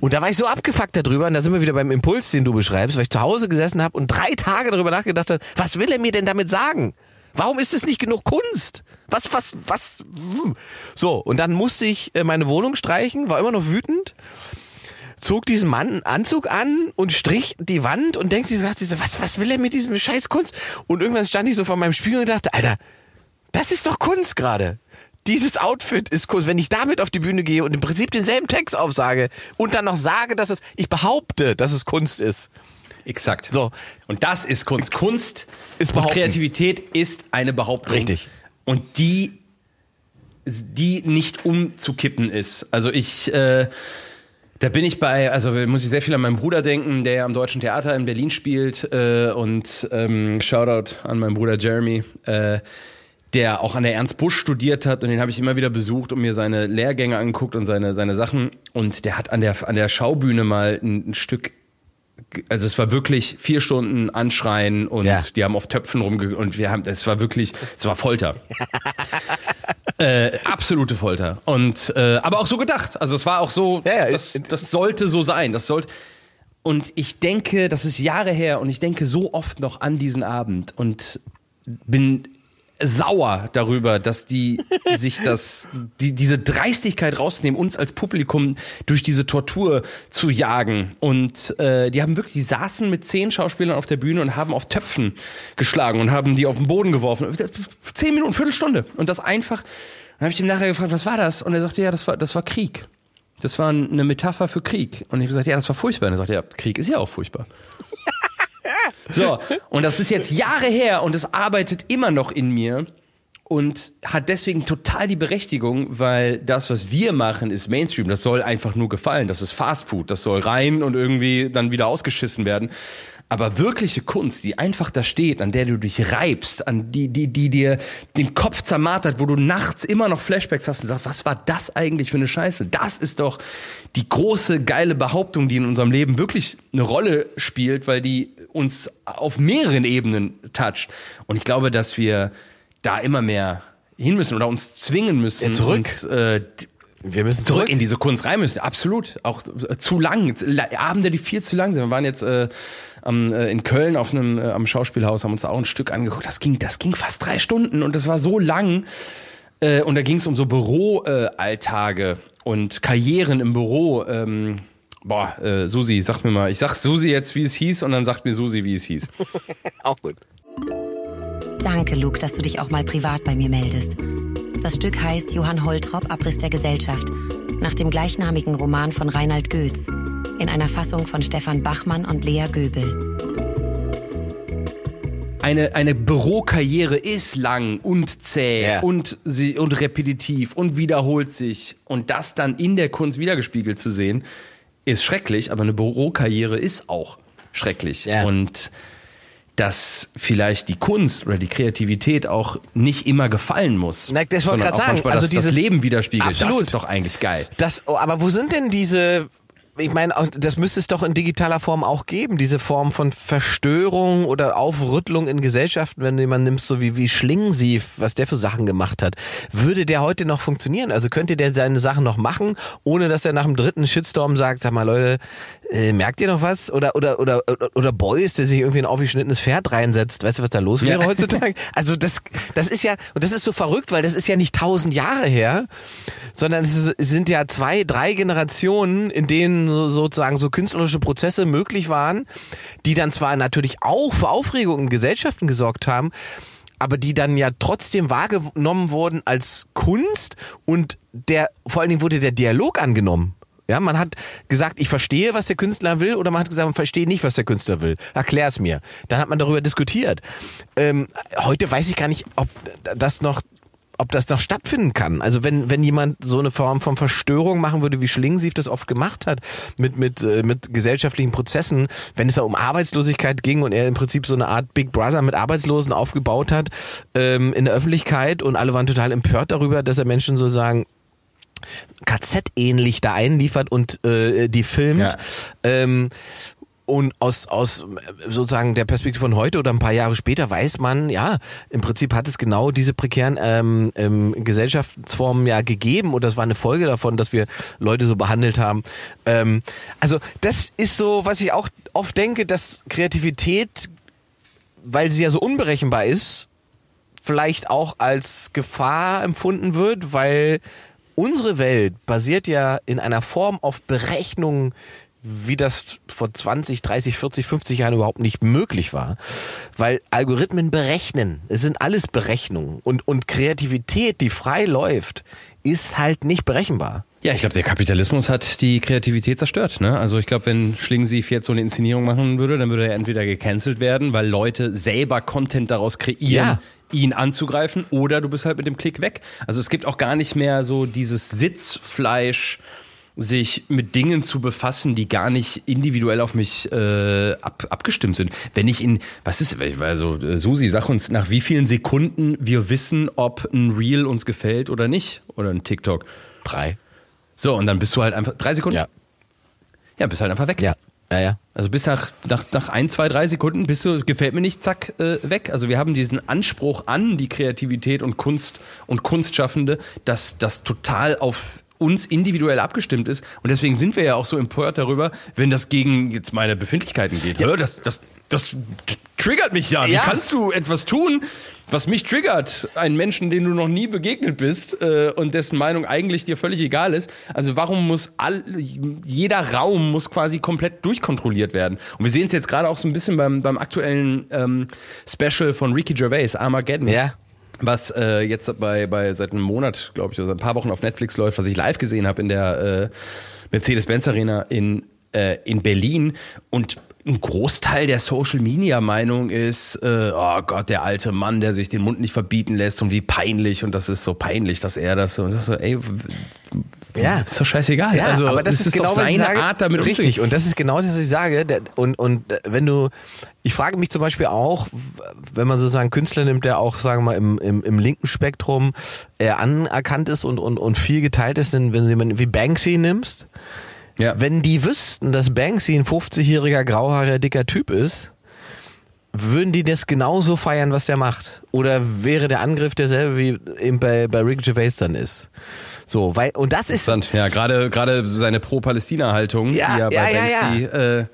Und da war ich so abgefuckt darüber, und da sind wir wieder beim Impuls, den du beschreibst, weil ich zu Hause gesessen habe und drei Tage darüber nachgedacht habe, was will er mir denn damit sagen? Warum ist es nicht genug Kunst? Was, was, was? hm. So, und dann musste ich äh, meine Wohnung streichen, war immer noch wütend, zog diesen Mann einen Anzug an und strich die Wand und denkt sich, was, was will er mit diesem scheiß Kunst? Und irgendwann stand ich so vor meinem Spiegel und dachte, Alter, Das ist doch Kunst gerade. Dieses Outfit ist Kunst. Wenn ich damit auf die Bühne gehe und im Prinzip denselben Text aufsage und dann noch sage, dass es, ich behaupte, dass es Kunst ist. Exakt. So. Und das ist Kunst. Kunst Ist und behaupten. Kreativität ist eine Behauptung. Richtig. Und die, die nicht umzukippen ist. Also ich, äh, da bin ich bei, also muss ich sehr viel an meinen Bruder denken, der ja am Deutschen Theater in Berlin spielt äh, und ähm, Shoutout an meinen Bruder Jeremy, äh, der auch an der Ernst Busch studiert hat und den habe ich immer wieder besucht und mir seine Lehrgänge angeguckt und seine seine Sachen und der hat an der an der Schaubühne mal ein, ein Stück also es war wirklich vier Stunden Anschreien und Ja. die haben auf Töpfen rumge und wir haben, es war wirklich, es war Folter. äh, absolute Folter. Und äh, aber auch so gedacht. Also es war auch so, Ja, ja, das, das sollte so sein. Das sollte. Und ich denke, das ist Jahre her und ich denke so oft noch an diesen Abend und bin sauer darüber, dass die sich das, die, diese Dreistigkeit rausnehmen, uns als Publikum durch diese Tortur zu jagen. Und äh, die haben wirklich, die saßen mit zehn Schauspielern auf der Bühne und haben auf Töpfen geschlagen und haben die auf den Boden geworfen. Zehn Minuten, Viertelstunde. Und das einfach. Dann habe ich ihm nachher gefragt, was war das? Und er sagte, ja, das war, das war Krieg. Das war eine Metapher für Krieg. Und ich habe gesagt, ja, das war furchtbar. Und er sagte, ja, Krieg ist ja auch furchtbar. So, und das ist jetzt Jahre her und es arbeitet immer noch in mir und hat deswegen total die Berechtigung, weil das, was wir machen, ist Mainstream. Das soll einfach nur gefallen. Das ist Fast Food. Das soll rein und irgendwie dann wieder ausgeschissen werden. Aber wirkliche Kunst, die einfach da steht, an der du dich reibst, an die, die, die dir den Kopf zermartert, wo du nachts immer noch Flashbacks hast und sagst, was war das eigentlich für eine Scheiße? Das ist doch die große, geile Behauptung, die in unserem Leben wirklich eine Rolle spielt, weil die uns auf mehreren Ebenen toucht. Und ich glaube, dass wir da immer mehr hin müssen oder uns zwingen müssen, Ja, zurück. uns, äh, Wir müssen zurück zurück. in diese Kunst rein müssen. Absolut. Auch äh, zu lang. La- Abende, die viel zu lang sind. Wir waren jetzt äh, am, äh, in Köln auf einem äh, am Schauspielhaus, haben uns da auch ein Stück angeguckt. Das ging, das ging fast drei Stunden und das war so lang. Äh, und da ging es um so Büroalltage äh, Alltage und Karrieren im Büro. Ähm, boah, äh, Susi, sag mir mal. Ich sag Susi jetzt, wie es hieß, und dann sagt mir Susi, wie es hieß. Auch gut. Danke, Luke, dass du dich auch mal privat bei mir meldest. Das Stück heißt Johann Holtrop Abriss der Gesellschaft, nach dem gleichnamigen Roman von Reinhard Goetz, in einer Fassung von Stefan Bachmann und Lea Göbel. eine, eine Bürokarriere ist lang und zäh Ja. und, sie, und repetitiv und wiederholt sich. Und das dann in der Kunst wiedergespiegelt zu sehen, ist schrecklich, aber eine Bürokarriere ist auch schrecklich. Ja. Und dass vielleicht die Kunst oder die Kreativität auch nicht immer gefallen muss. Na, das wollte auch sagen. manchmal Also das, das dieses- Leben widerspiegelt. Absolut. Das ist doch eigentlich geil. Das, oh, aber wo sind denn diese, ich meine, das müsste es doch in digitaler Form auch geben, diese Form von Verstörung oder Aufrüttelung in Gesellschaften, wenn du jemanden nimmst, so wie, wie Schlingensief, was der für Sachen gemacht hat. Würde der heute noch funktionieren? Also könnte der seine Sachen noch machen, ohne dass er nach dem dritten Shitstorm sagt, sag mal Leute, äh, merkt ihr noch was? Oder, oder, oder, oder, Boys, der sich irgendwie ein aufgeschnittenes Pferd reinsetzt. Weißt du, was da los wäre Ja. heutzutage? Also das, das ist ja, und das ist so verrückt, weil das ist ja nicht tausend Jahre her, sondern es sind ja zwei, drei Generationen, in denen so, sozusagen so künstlerische Prozesse möglich waren, die dann zwar natürlich auch für Aufregung in Gesellschaften gesorgt haben, aber die dann ja trotzdem wahrgenommen wurden als Kunst und der, vor allen Dingen wurde der Dialog angenommen. Ja, man hat gesagt, ich verstehe, was der Künstler will, oder man hat gesagt, man verstehe nicht, was der Künstler will. Erklär es mir. Dann hat man darüber diskutiert. Ähm, heute weiß ich gar nicht, ob das noch ob das noch stattfinden kann. Also wenn, wenn jemand so eine Form von Verstörung machen würde, wie Schlingensief das oft gemacht hat, mit, mit, äh, mit gesellschaftlichen Prozessen, wenn es da um Arbeitslosigkeit ging und er im Prinzip so eine Art Big Brother mit Arbeitslosen aufgebaut hat ähm, in der Öffentlichkeit und alle waren total empört darüber, dass er Menschen sozusagen KZ-ähnlich da einliefert und äh, die filmt. Ja. Ähm, und aus, aus sozusagen der Perspektive von heute oder ein paar Jahre später weiß man, ja, im Prinzip hat es genau diese prekären ähm, ähm, Gesellschaftsformen ja gegeben und das war eine Folge davon, dass wir Leute so behandelt haben. Ähm, also das ist so, was ich auch oft denke, dass Kreativität, weil sie ja so unberechenbar ist, vielleicht auch als Gefahr empfunden wird, weil unsere Welt basiert ja in einer Form auf Berechnungen, wie das vor 20, 30, 40, 50 Jahren überhaupt nicht möglich war. Weil Algorithmen berechnen. Es sind alles Berechnungen. Und, und Kreativität, die frei läuft, ist halt nicht berechenbar. Ja, ich glaube, der Kapitalismus hat die Kreativität zerstört. Ne? Also ich glaube, wenn Schlingensief jetzt so eine Inszenierung machen würde, dann würde er entweder gecancelt werden, weil Leute selber Content daraus kreieren, Ja. Ihn anzugreifen, oder du bist halt mit dem Klick weg. Also es gibt auch gar nicht mehr so dieses Sitzfleisch, sich mit Dingen zu befassen, die gar nicht individuell auf mich äh, ab, abgestimmt sind. Wenn ich in, was ist, also Susi, sag uns, nach wie vielen Sekunden wir wissen, ob ein Reel uns gefällt oder nicht, oder ein TikTok. Drei. So, und dann bist du halt einfach, drei Sekunden? Ja. Ja, bist halt einfach weg. Ja. Ja, ja. Also bis nach, nach, nach ein, zwei, drei Sekunden bist du, gefällt mir nicht, zack, äh, weg. Also wir haben diesen Anspruch an die Kreativität und Kunst und Kunstschaffende, dass das total auf uns individuell abgestimmt ist. Und deswegen sind wir ja auch so empört darüber, wenn das gegen jetzt meine Befindlichkeiten geht. Ja. Das, das, das triggert mich ja. Wie Ja. kannst du etwas tun, was mich triggert? Einen Menschen, den du noch nie begegnet bist äh, und dessen Meinung eigentlich dir völlig egal ist. Also warum muss all, jeder Raum muss quasi komplett durchkontrolliert werden? Und wir sehen es jetzt gerade auch so ein bisschen beim, beim aktuellen ähm, Special von Ricky Gervais, Armageddon Ja. was äh, jetzt bei, bei seit einem Monat, glaube ich, oder seit ein paar Wochen auf Netflix läuft, was ich live gesehen habe in der äh, Mercedes-Benz Arena in, äh, in Berlin. Und ein Großteil der Social Media Meinung ist, äh, oh Gott, der alte Mann, der sich den Mund nicht verbieten lässt und wie peinlich und das ist so peinlich, dass er das so. Das ist so, ey, Ja. ist doch scheißegal. Ja, also, aber das, ist, genau was ich seine sage. Art, damit Richtig, umzugehen. und das ist genau das, was ich sage. Und, und äh, wenn du, ich frage mich zum Beispiel auch, wenn man sozusagen Künstler nimmt, der auch, sagen wir mal, im, im, im linken Spektrum äh, anerkannt ist und, und, und viel geteilt ist, denn wenn du jemanden wie Banksy nimmst, Ja. wenn die wüssten, dass Banksy ein 50-jähriger, grauhaariger, dicker Typ ist, würden die das genauso feiern, was der macht? Oder wäre der Angriff derselbe, wie eben bei, bei Rick Gervais dann ist? So, weil, und das ist, Interessant. Ja, gerade gerade seine Pro-Palästina-Haltung, Ja, die ja bei ja, ja, Banksy Äh, die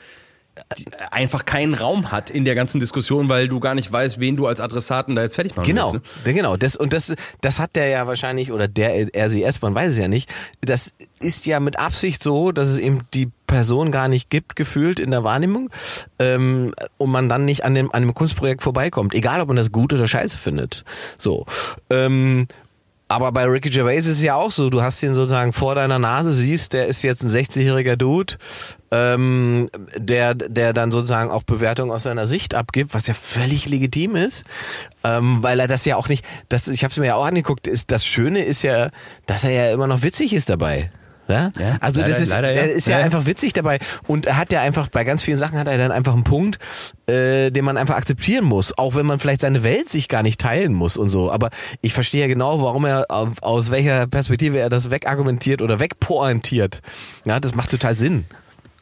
einfach keinen Raum hat in der ganzen Diskussion, weil du gar nicht weißt, wen du als Adressaten da jetzt fertig machen Genau, willst. ne? ja, genau. Das, und das, das hat der ja wahrscheinlich, oder der RCS, man weiß es ja nicht. Das ist ja mit Absicht so, dass es eben die Person gar nicht gibt, gefühlt in der Wahrnehmung, ähm, und man dann nicht an dem, an dem Kunstprojekt vorbeikommt. Egal, ob man das gut oder scheiße findet. So. Ähm, aber bei Ricky Gervais ist es ja auch so, du hast ihn sozusagen vor deiner Nase, siehst, der ist jetzt ein 60-jähriger Dude, ähm, der, der dann sozusagen auch Bewertungen aus seiner Sicht abgibt, was ja völlig legitim ist, ähm, weil er das ja auch nicht, das, ich habe es mir ja auch angeguckt, ist, das Schöne ist ja, dass er ja immer noch witzig ist dabei. Ja? Ja, also das leider- ist, leider ja. er ist ja, Ja. einfach witzig dabei und er hat ja einfach bei ganz vielen Sachen hat er dann einfach einen Punkt, äh, den man einfach akzeptieren muss, auch wenn man vielleicht seine Welt sich gar nicht teilen muss und so. Aber ich verstehe ja genau, warum er auf, aus welcher Perspektive er das wegargumentiert oder wegpointiert. Ja, das macht total Sinn.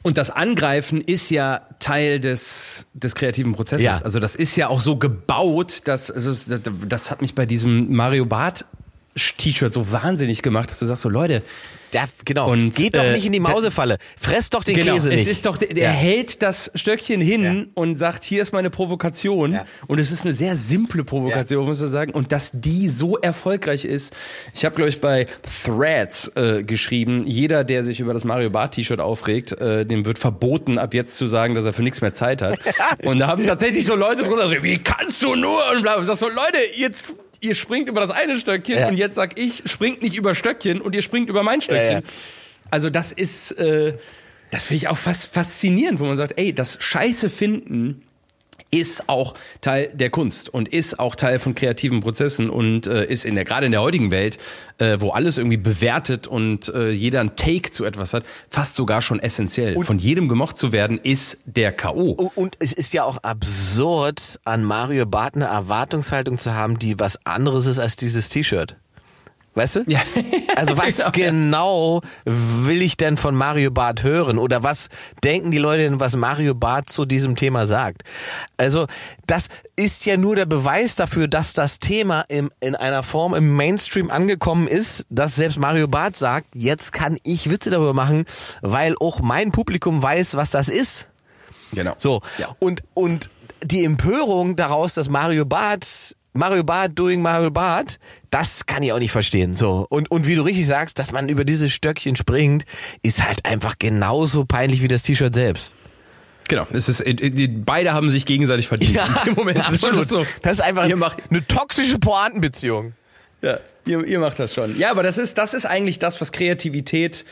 Und das Angreifen ist ja Teil des, des kreativen Prozesses. Ja. Also das ist ja auch so gebaut, dass also das, das hat mich bei diesem Mario Bart T-Shirt so wahnsinnig gemacht, dass du sagst so Leute, Ja, genau. Und, Geht doch äh, nicht in die Mausefalle. Fress doch den genau, Käse es nicht. ist doch der, Ja. hält das Stöckchen hin Ja. und sagt, hier ist meine Provokation Ja. und es ist eine sehr simple Provokation, muss man sagen und dass die so erfolgreich ist. Ich habe glaube ich bei Threads äh, geschrieben, jeder der sich über das Mario Bart T-Shirt aufregt, äh, dem wird verboten ab jetzt zu sagen, dass er für nichts mehr Zeit hat. und da haben tatsächlich so Leute drunter geschrieben, wie kannst du nur und bla und ich sag so Leute, jetzt Ihr springt über das eine Stöckchen Ja. und jetzt sag ich, springt nicht über Stöckchen und ihr springt über mein Stöckchen. Ja. Also das ist, äh, das finde ich auch fast faszinierend, wo man sagt, ey, das Scheiße finden ist auch Teil der Kunst und ist auch Teil von kreativen Prozessen und äh, ist in der gerade in der heutigen Welt, äh, wo alles irgendwie bewertet und äh, jeder ein Take zu etwas hat, fast sogar schon essentiell. von jedem gemocht zu werden, ist der KO. Und, und es ist ja auch absurd, an Mario Barth eine Erwartungshaltung zu haben, die was anderes ist als dieses T-Shirt. Weißt du? Ja. Also was Genau. genau will ich denn von Mario Barth hören? Oder was denken die Leute denn, was Mario Barth zu diesem Thema sagt? Also das ist ja nur der Beweis dafür, dass das Thema im, in einer Form im Mainstream angekommen ist, dass selbst Mario Barth sagt, jetzt kann ich Witze darüber machen, weil auch mein Publikum weiß, was das ist. Genau. So. Ja. Und, und die Empörung daraus, dass Mario Barth Mario Barth doing Mario Barth, das kann ich auch nicht verstehen. So. Und, und wie du richtig sagst, dass man über diese Stöckchen springt, ist halt einfach genauso peinlich wie das T-Shirt selbst. Genau, es ist, äh, beide haben sich gegenseitig verdient Ja, in dem Moment. absolut. Das ist, so. Das ist einfach Ihr macht- eine toxische Pointenbeziehung. Ja, ihr, ihr macht das schon. Ja, aber das ist, das ist eigentlich das, was Kreativität,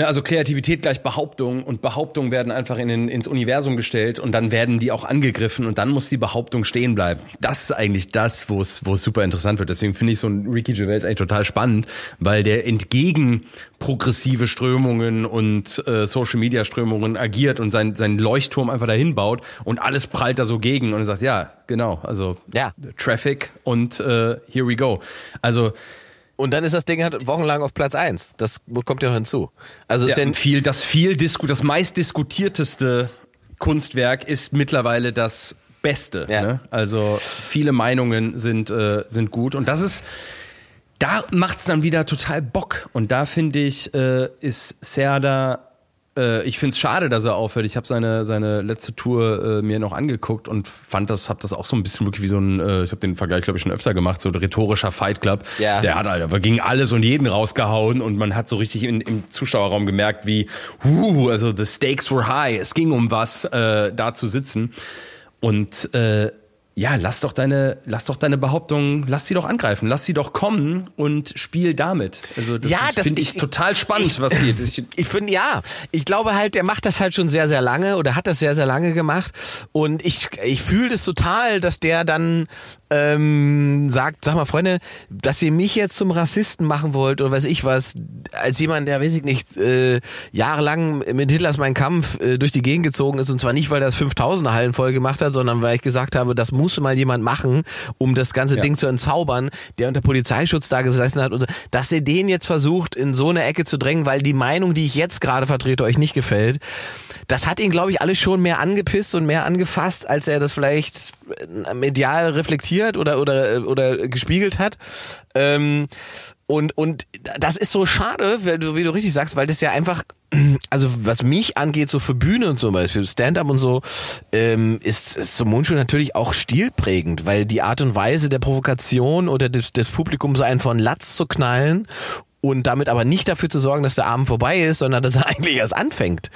also Kreativität gleich Behauptung und Behauptungen werden einfach in den, ins Universum gestellt und dann werden die auch angegriffen und dann muss die Behauptung stehen bleiben. Das ist eigentlich das, wo es, wo es super interessant wird. Deswegen finde ich so ein Ricky Gervais eigentlich total spannend, weil der entgegen progressive Strömungen und äh, Social Media Strömungen agiert und sein, sein Leuchtturm einfach dahin baut und alles prallt da so gegen und er sagt, ja, genau, also Ja. Traffic und äh, here we go. Also Und dann ist das Ding halt wochenlang auf Platz eins. Das kommt ja noch hinzu. Also ja, ist ja, viel, das viel disku das meistdiskutierteste Kunstwerk ist mittlerweile das Beste. Ja. Ne? Also viele Meinungen sind äh, sind gut und das ist da macht's dann wieder total Bock und da finde ich äh, ist Serda äh, ich find's schade, dass er aufhört. Ich habe seine seine letzte Tour äh, mir noch angeguckt und fand das, hab das auch so ein bisschen wirklich wie so ein, äh, ich habe den Vergleich glaube ich schon öfter gemacht, so ein rhetorischer Fight Club. Ja. Der hat Alter, gegen alles und jeden rausgehauen und man hat so richtig in, im Zuschauerraum gemerkt, wie, huh, also the stakes were high. Es ging um was, äh, da zu sitzen und äh, ja, lass doch deine, lass doch deine Behauptung, lass sie doch angreifen, lass sie doch kommen und spiel damit. Also das, Ja, das- finde ich, ich- total spannend, was geht. Ich, ich finde ja, ich glaube halt, der macht das halt schon sehr, sehr lange oder hat das sehr, sehr lange gemacht. Und ich, ich fühle das total, dass der dann ähm, sagt, sag mal, Freunde, dass ihr mich jetzt zum Rassisten machen wollt oder weiß ich was, als jemand, der, weiß ich nicht, äh, jahrelang mit Hitlers Mein Kampf äh, durch die Gegend gezogen ist und zwar nicht, weil das 5000er Hallen voll gemacht hat, sondern weil ich gesagt habe, das muss mal jemand machen, um das ganze Ja. Ding zu entzaubern, der unter Polizeischutz da gesessen hat und dass ihr den jetzt versucht, in so eine Ecke zu drängen, weil die Meinung, die ich jetzt gerade vertrete, euch nicht gefällt, das hat ihn, glaube ich, alles schon mehr angepisst und mehr angefasst, als er das vielleicht medial reflektiert oder oder oder gespiegelt hat. Ähm, und und das ist so schade, wie du, richtig sagst, weil das ja einfach also was mich angeht, so für Bühne und zum Beispiel Stand-up und so, ähm, ist, ist so Mundschuh natürlich auch stilprägend, weil die Art und Weise der Provokation oder des, des Publikums so einen von Latz zu knallen und damit aber nicht dafür zu sorgen, dass der Abend vorbei ist, sondern dass er eigentlich erst anfängt.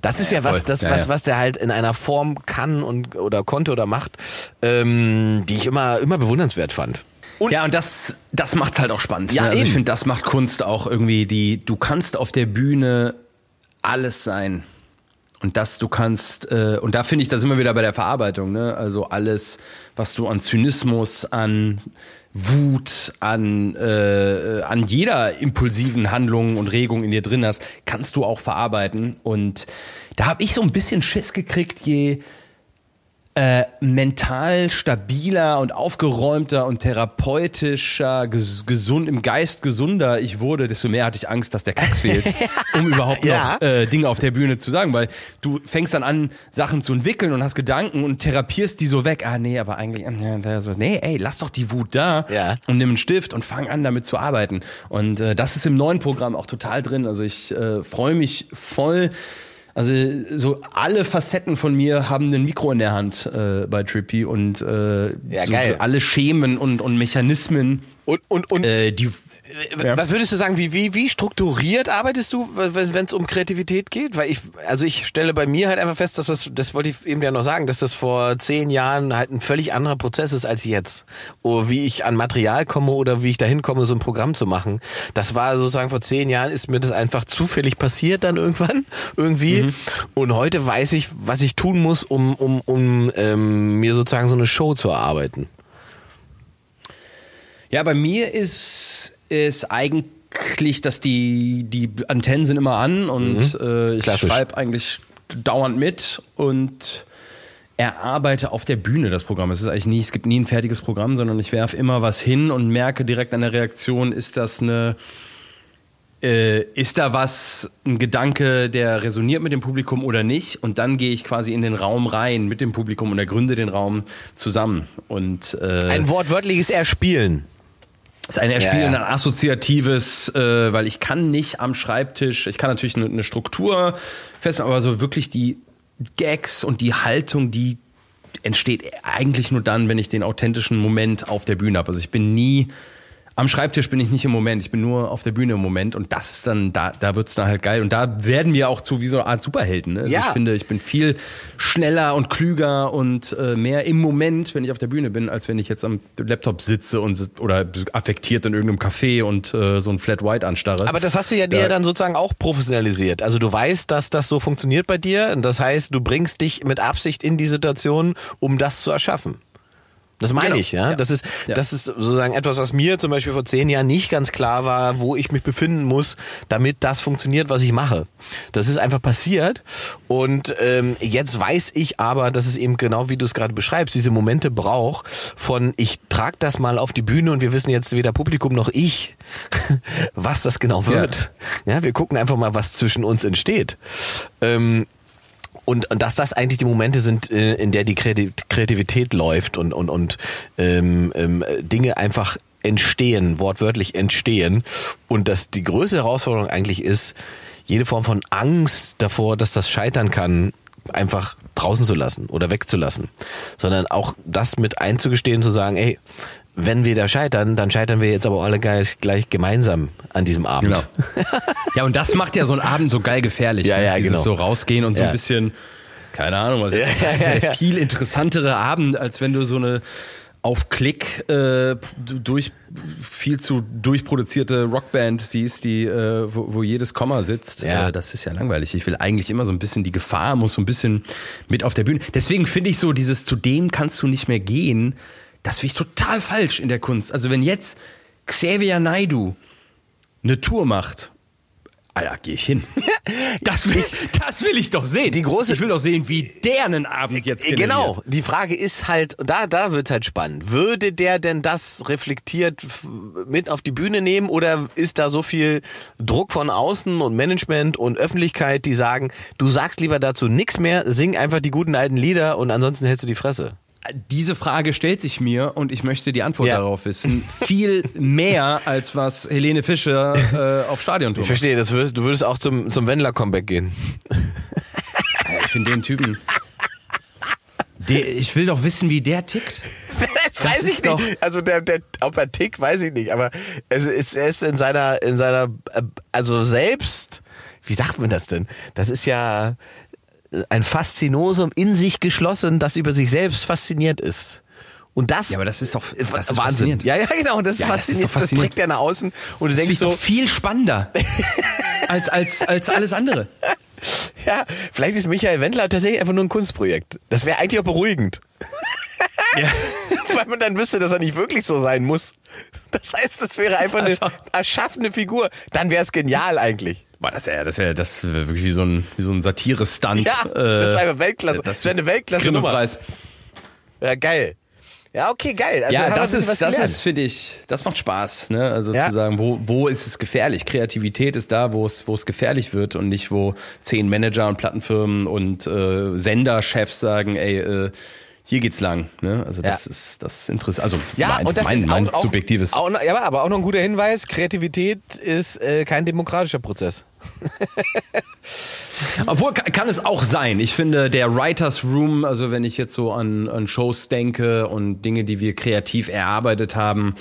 Das ist ja, was, voll. das, Ja, was, was der halt in einer Form kann und oder konnte oder macht, ähm, die ich immer, immer bewundernswert fand. Und ja, und das, das macht's halt auch spannend. Ja, ne? Also ich finde, das macht Kunst auch irgendwie die, du kannst auf der Bühne alles sein. Und das, du kannst, äh, und da finde ich, da sind wir wieder bei der Verarbeitung, ne? Also alles, was du an Zynismus, an Wut, an, äh, an jeder impulsiven Handlung und Regung in dir drin hast, kannst du auch verarbeiten. Und da habe ich so ein bisschen Schiss gekriegt, je äh, mental stabiler und aufgeräumter und therapeutischer, ges gesund, im Geist gesunder ich wurde, desto mehr hatte ich Angst, dass der Kacks fehlt, um überhaupt Ja. noch äh, Dinge auf der Bühne zu sagen, weil du fängst dann an, Sachen zu entwickeln und hast Gedanken und therapierst die so weg. Ah, nee, aber eigentlich, ähm, so, nee, ey, lass doch die Wut da Ja. und nimm einen Stift und fang an, damit zu arbeiten. Und äh, das ist im neuen Programm auch total drin. Also ich äh, freue mich voll. Also so alle Facetten von mir haben ein Mikro in der Hand äh, bei Trippy und äh, Ja, so alle Schemen und, und Mechanismen, und, und, und äh, die Ja. Was würdest du sagen, wie, wie, wie strukturiert arbeitest du, wenn es um Kreativität geht? Weil ich, also ich stelle bei mir halt einfach fest, dass das, das wollte ich eben ja noch sagen, dass das vor zehn Jahren halt ein völlig anderer Prozess ist als jetzt. Oder wie ich an Material komme oder wie ich dahin komme, so ein Programm zu machen. Das war sozusagen vor zehn Jahren ist mir das einfach zufällig passiert dann irgendwann, irgendwie. Und heute weiß ich, was ich tun muss, um, um, um ähm, mir sozusagen so eine Show zu erarbeiten. Ja, bei mir ist es eigentlich, dass die, die Antennen sind immer an und äh, ich schreibe eigentlich dauernd mit und erarbeite auf der Bühne das Programm. Es ist eigentlich nie, es gibt nie ein fertiges Programm, sondern ich werfe immer was hin und merke direkt an der Reaktion, ist das eine äh, ist da was, ein Gedanke, der resoniert mit dem Publikum oder nicht? Und dann gehe ich quasi in den Raum rein mit dem Publikum und ergründe den Raum zusammen. Und äh, Ein wortwörtliches Erspielen. Ist ein Erspielen, Ja, ja. ein assoziatives, äh, weil ich kann nicht am Schreibtisch, ich kann natürlich eine, eine Struktur festmachen, aber so wirklich die Gags und die Haltung, die entsteht eigentlich nur dann, wenn ich den authentischen Moment auf der Bühne habe. Also ich bin nie am Schreibtisch bin ich nicht im Moment, ich bin nur auf der Bühne im Moment und das ist dann, da, da wird's dann halt geil und da werden wir auch zu wie so eine Art Superhelden. Ne? Also Ja. ich finde, ich bin viel schneller und klüger und äh, mehr im Moment, wenn ich auf der Bühne bin, als wenn ich jetzt am Laptop sitze und oder affektiert in irgendeinem Café und äh, so ein Flat White anstarre. Aber das hast du ja dir dann sozusagen auch professionalisiert. Also du weißt, dass das so funktioniert bei dir. Und das heißt, du bringst dich mit Absicht in die Situation, um das zu erschaffen. Das meine Genau. ich, ja? Ja. Das ist, Ja. das ist sozusagen etwas, was mir zum Beispiel vor zehn Jahren nicht ganz klar war, wo ich mich befinden muss, damit das funktioniert, was ich mache. Das ist einfach passiert. Und ähm, jetzt weiß ich aber, dass es eben genau wie du es gerade beschreibst, diese Momente braucht von ich trag das mal auf die Bühne und wir wissen jetzt weder Publikum noch ich, was das genau wird. Ja, wir gucken einfach mal, was zwischen uns entsteht. Ähm, und, und dass das eigentlich die Momente sind, äh, in der die Kreati- Kreativität läuft und, und, und ähm, ähm, Dinge einfach entstehen, wortwörtlich entstehen. Und dass die größte Herausforderung eigentlich ist, jede Form von Angst davor, dass das scheitern kann, einfach draußen zu lassen oder wegzulassen. Sondern auch das mit einzugestehen, zu sagen, ey, wenn wir da scheitern, dann scheitern wir jetzt aber alle gleich, gleich gemeinsam an diesem Abend. Genau. Ja, und das macht ja so einen Abend so geil gefährlich. Ja, ne? ja, Dieses genau. so rausgehen und so Ja. ein bisschen, keine Ahnung, was jetzt, das ist ja, ja, viel interessantere Abend, als wenn du so eine auf Klick äh, durch viel zu durchproduzierte Rockband siehst, die äh, wo, wo jedes Komma sitzt. Ja. Äh, das ist ja langweilig. Ich will eigentlich immer so ein bisschen die Gefahr muss so ein bisschen mit auf der Bühne. Deswegen finde ich so dieses zu dem kannst du nicht mehr gehen. Das finde ich total falsch in der Kunst. Also wenn jetzt Xavier Naidu eine Tour macht. Alter, geh ich hin. Das will, das will ich doch sehen. Die große- ich will doch sehen, wie der einen Abend jetzt generiert. Genau, die Frage ist halt, da, da wird's halt spannend. Würde der denn das reflektiert mit auf die Bühne nehmen oder ist da so viel Druck von außen und Management und Öffentlichkeit, die sagen, du sagst lieber dazu nichts mehr, sing einfach die guten alten Lieder und ansonsten hältst du die Fresse? Diese Frage stellt sich mir und ich möchte die Antwort Ja. darauf wissen. Viel mehr als was Helene Fischer äh, auf Stadiontour Ich macht. verstehe, das würd, du würdest auch zum, zum Wendler-Comeback gehen. Ich finde den Typen. Der, ich will doch wissen, wie der tickt. Das weiß ich doch- nicht. Also der, der, ob er tickt, weiß ich nicht. Aber es ist, er ist in seiner, in seiner, äh, also selbst, wie sagt man das denn? Das ist ja ein Faszinosum in sich geschlossen, das über sich selbst fasziniert ist. Und das, Ja, aber das ist doch- das ist Wahnsinn. faszinierend. Ja, ja, genau. Das ist Ja, das ist faszinierend. doch faszinierend. Das trägt er nach außen und du Das denkst so, doch viel spannender als, als, als alles andere. ja, vielleicht ist Michael Wendler tatsächlich einfach nur ein Kunstprojekt. Das wäre eigentlich auch beruhigend. Ja. Weil man dann wüsste, dass er nicht wirklich so sein muss. Das heißt, es wäre einfach eine einfach- erschaffene Figur. Dann wäre es genial eigentlich. Boah, das wäre das wär, das wär wirklich wie so ein, wie so ein Satire-Stunt. Ja, das wäre einfach Weltklasse. Das wäre eine Weltklasse-Nummer. Ja, geil. Ja, okay, geil. Also Ja, das ist, das ist, finde ich, das macht Spaß, ne? Also Ja. zu sagen, wo, wo ist es gefährlich? Kreativität ist da, wo es, wo es gefährlich wird und nicht, wo zehn Manager und Plattenfirmen und äh, Senderchefs sagen, ey, äh, hier geht's lang, ne? Also das Ja. ist, das ist interessant. Also Ja, mein, und das mein, ist mein auch, auch, subjektives. Auch, ja, aber auch noch ein guter Hinweis: Kreativität ist äh, kein demokratischer Prozess. Obwohl ka- kann es auch sein. Ich finde, der Writers Room, also wenn ich jetzt so an, an Shows denke und Dinge, die wir kreativ erarbeitet haben,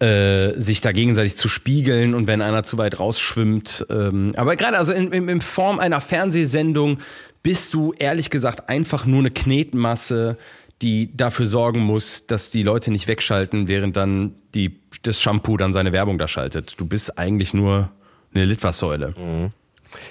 äh, sich da gegenseitig zu spiegeln und wenn einer zu weit rausschwimmt. Ähm, aber gerade also in, in, in Form einer Fernsehsendung bist du ehrlich gesagt einfach nur eine Knetmasse, die dafür sorgen muss, dass die Leute nicht wegschalten, während dann die, das Shampoo dann seine Werbung da schaltet. Du bist eigentlich nur eine Litfaßsäule.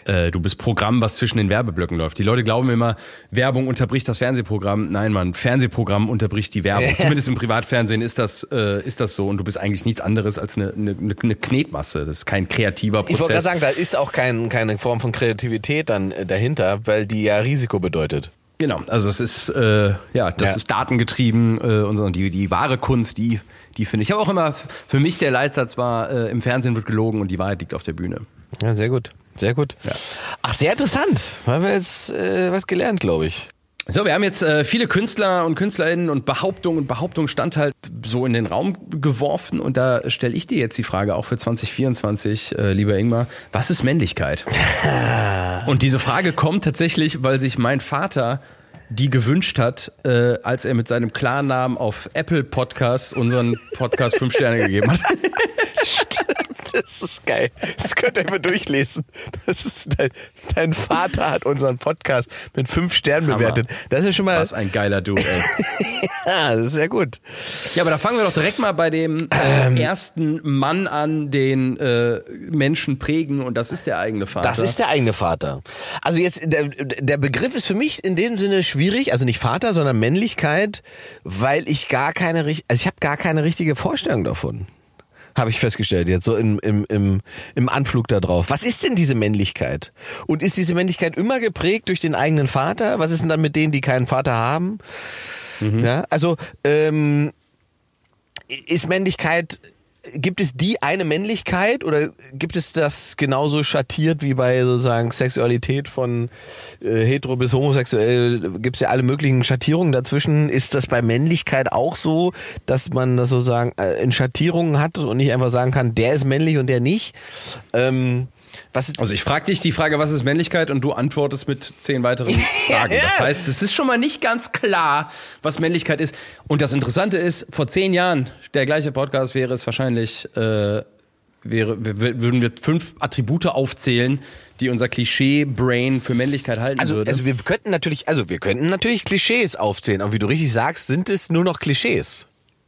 Äh, du bist Programm, was zwischen den Werbeblöcken läuft. Die Leute glauben immer, Werbung unterbricht das Fernsehprogramm. Nein, Mann, Fernsehprogramm unterbricht die Werbung. Zumindest im Privatfernsehen ist das, äh, ist das so. Und du bist eigentlich nichts anderes als eine, eine, eine Knetmasse. Das ist kein kreativer Ich wollte gerade Prozess. sagen, da ist auch kein, keine Form von Kreativität dann äh, dahinter, weil die ja Risiko bedeutet. Genau, also es ist, äh, ja, das Ja. ist datengetrieben äh, und so. Und die, die wahre Kunst, die, die finde ich. Ich habe auch immer, für mich der Leitsatz war, äh, im Fernsehen wird gelogen und die Wahrheit liegt auf der Bühne. Ja, sehr gut. Sehr gut. Ja. Ach, sehr interessant. Haben wir jetzt äh, was gelernt, glaube ich. So, wir haben jetzt äh, viele Künstler und Künstlerinnen und Behauptungen und Behauptungen stand halt so in den Raum geworfen und da stelle ich dir jetzt die Frage auch für 2024, äh, lieber Ingmar, was ist Männlichkeit? und diese Frage kommt tatsächlich, weil sich mein Vater die gewünscht hat, äh, als er mit seinem Klarnamen auf Apple Podcast unseren Podcast fünf Sterne gegeben hat. Das ist geil. Das könnt ihr mal durchlesen. Das ist dein, dein Vater hat unseren Podcast mit fünf Sternen bewertet. Das ist schon mal. Was ein geiler Dude, ey. ja, das ist sehr gut. Ja, aber da fangen wir doch direkt mal bei dem äh, Ähm. ersten Mann an, den äh, Menschen prägen und das ist der eigene Vater. Das ist der eigene Vater. Also jetzt, der, der Begriff ist für mich in dem Sinne schwierig, also nicht Vater, sondern Männlichkeit, weil ich gar keine, richt- also ich habe gar keine richtige Vorstellung davon. Habe ich festgestellt, jetzt so im, im, im, im Anflug da drauf. Was ist denn diese Männlichkeit? Und ist diese Männlichkeit immer geprägt durch den eigenen Vater? Was ist denn dann mit denen, die keinen Vater haben? Ja, also ähm, ist Männlichkeit, gibt es die eine Männlichkeit oder gibt es das genauso schattiert wie bei sozusagen Sexualität von äh, hetero bis homosexuell? Gibt es ja alle möglichen Schattierungen dazwischen. Ist das bei Männlichkeit auch so, dass man das sozusagen äh, in Schattierungen hat und nicht einfach sagen kann, der ist männlich und der nicht? Ähm, Also ich frage dich die Frage, was ist Männlichkeit und du antwortest mit zehn weiteren Fragen. Das heißt, es ist schon mal nicht ganz klar, was Männlichkeit ist. Und das Interessante ist, vor zehn Jahren, der gleiche Podcast wäre es wahrscheinlich, äh, wäre, würden wir fünf Attribute aufzählen, die unser Klischee-Brain für Männlichkeit halten also, würde. also wir könnten natürlich, also wir könnten natürlich Klischees aufzählen, aber wie du richtig sagst, sind es nur noch Klischees.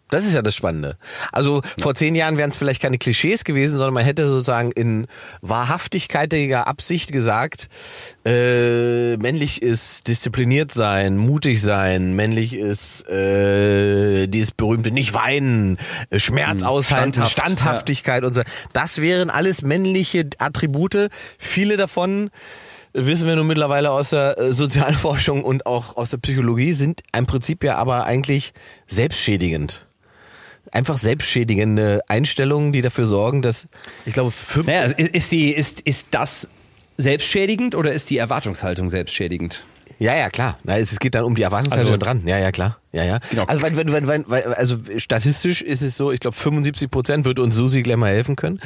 Das ist ja das Spannende. Also vor zehn Jahren wären es vielleicht keine Klischees gewesen, sondern man hätte sozusagen in wahrhaftigkeitiger Absicht gesagt, äh, männlich ist diszipliniert sein, mutig sein, männlich ist äh, dieses berühmte nicht weinen, Schmerz aushalten, Standhaft, Standhaftigkeit und so. Das wären alles männliche Attribute. Viele davon wissen wir nun mittlerweile aus der äh, Sozialforschung und auch aus der Psychologie, sind im Prinzip ja aber eigentlich selbstschädigend. Einfach selbstschädigende Einstellungen, die dafür sorgen, dass, ich glaube, fünf, naja, ist, die, ist, ist das selbstschädigend oder ist die Erwartungshaltung selbstschädigend? Ja, ja, klar. Na, es es geht dann um die Erwartungshaltung Also- dran. Ja, ja, klar. Ja, ja. Genau. Also, wenn, wenn, wenn, wenn, also statistisch ist es so, ich glaube 75 Prozent wird uns Susi gleich mal helfen können.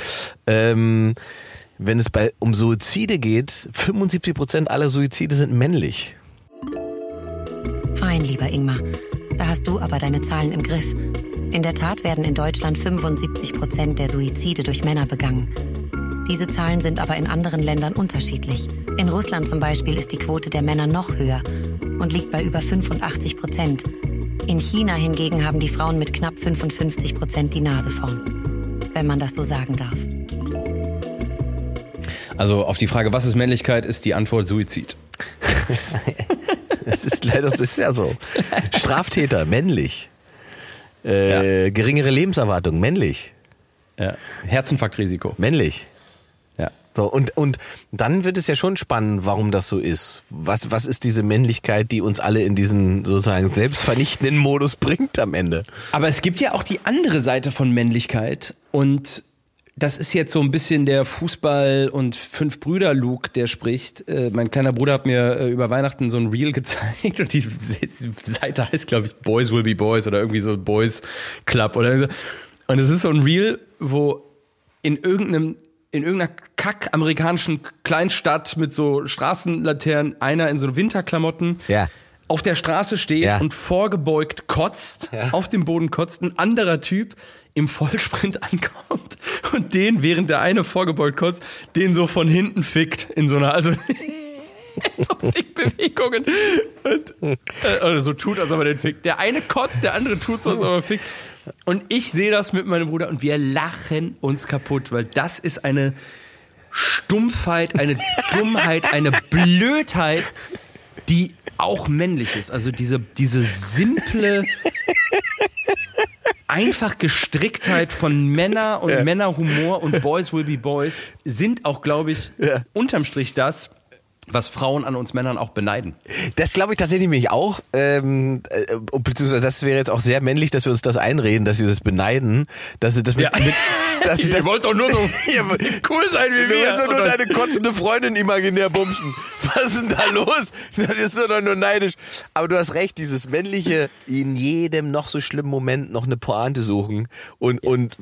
Ähm, wenn es bei um Suizide geht, 75 Prozent aller Suizide sind männlich. Fein, lieber Ingmar. Da hast du aber deine Zahlen im Griff. In der Tat werden in Deutschland 75 Prozent der Suizide durch Männer begangen. Diese Zahlen sind aber in anderen Ländern unterschiedlich. In Russland zum Beispiel ist die Quote der Männer noch höher und liegt bei über 85 Prozent. In China hingegen haben die Frauen mit knapp 55 Prozent die Nase vorn. Wenn man das so sagen darf. Also auf die Frage, was ist Männlichkeit, ist die Antwort Suizid. Das ist leider, das ist ja so. Straftäter, männlich. Äh, Geringere Lebenserwartung, männlich. Ja. Herzinfarktrisiko. Männlich. Ja. So, und, und dann wird es ja schon spannend, warum das so ist. Was, was ist diese Männlichkeit, die uns alle in diesen sozusagen selbstvernichtenden Modus bringt am Ende? Aber es gibt ja auch die andere Seite von Männlichkeit und das ist jetzt so ein bisschen der Fußball- und Fünf-Brüder-Luke, der spricht. Äh, mein kleiner Bruder hat mir äh, über Weihnachten so ein Reel gezeigt und die Seite heißt, glaube ich, Boys Will Be Boys oder irgendwie so Boys Club oder so. Und es ist so ein Reel, wo in irgendeinem in irgendeiner kack amerikanischen Kleinstadt mit so Straßenlaternen einer in so Winterklamotten Ja. auf der Straße steht Ja. und vorgebeugt kotzt, Ja. auf dem Boden kotzt, ein anderer Typ im Vollsprint ankommt und den, während der eine vorgebeugt kotzt, den so von hinten fickt in so einer, also so Fickbewegungen und, äh, oder so tut, als ob er den fickt. Der eine kotzt, der andere tut so, als ob er fickt. Und ich sehe das mit meinem Bruder und wir lachen uns kaputt, weil das ist eine Stumpfheit, eine Dummheit, eine Blödheit, die auch männlich ist. Also diese, diese simple, einfach Gestricktheit von Männer und Männerhumor und Boys will be Boys sind auch, glaube ich, Ja. unterm Strich das, was Frauen an uns Männern auch beneiden. Das glaube ich tatsächlich nämlich auch. Ähm, äh, beziehungsweise das wäre jetzt auch sehr männlich, dass wir uns das einreden, dass wir das beneiden, dass sie das mit, Ja. mit dass sie Ihr das, wollt doch nur so cool sein wie Du wir. willst doch nur deine kotzende Freundin imaginär bumsen. Was ist denn da los? Das ist doch nur neidisch. Aber du hast recht, dieses männliche, in jedem noch so schlimmen Moment noch eine Pointe suchen und, und,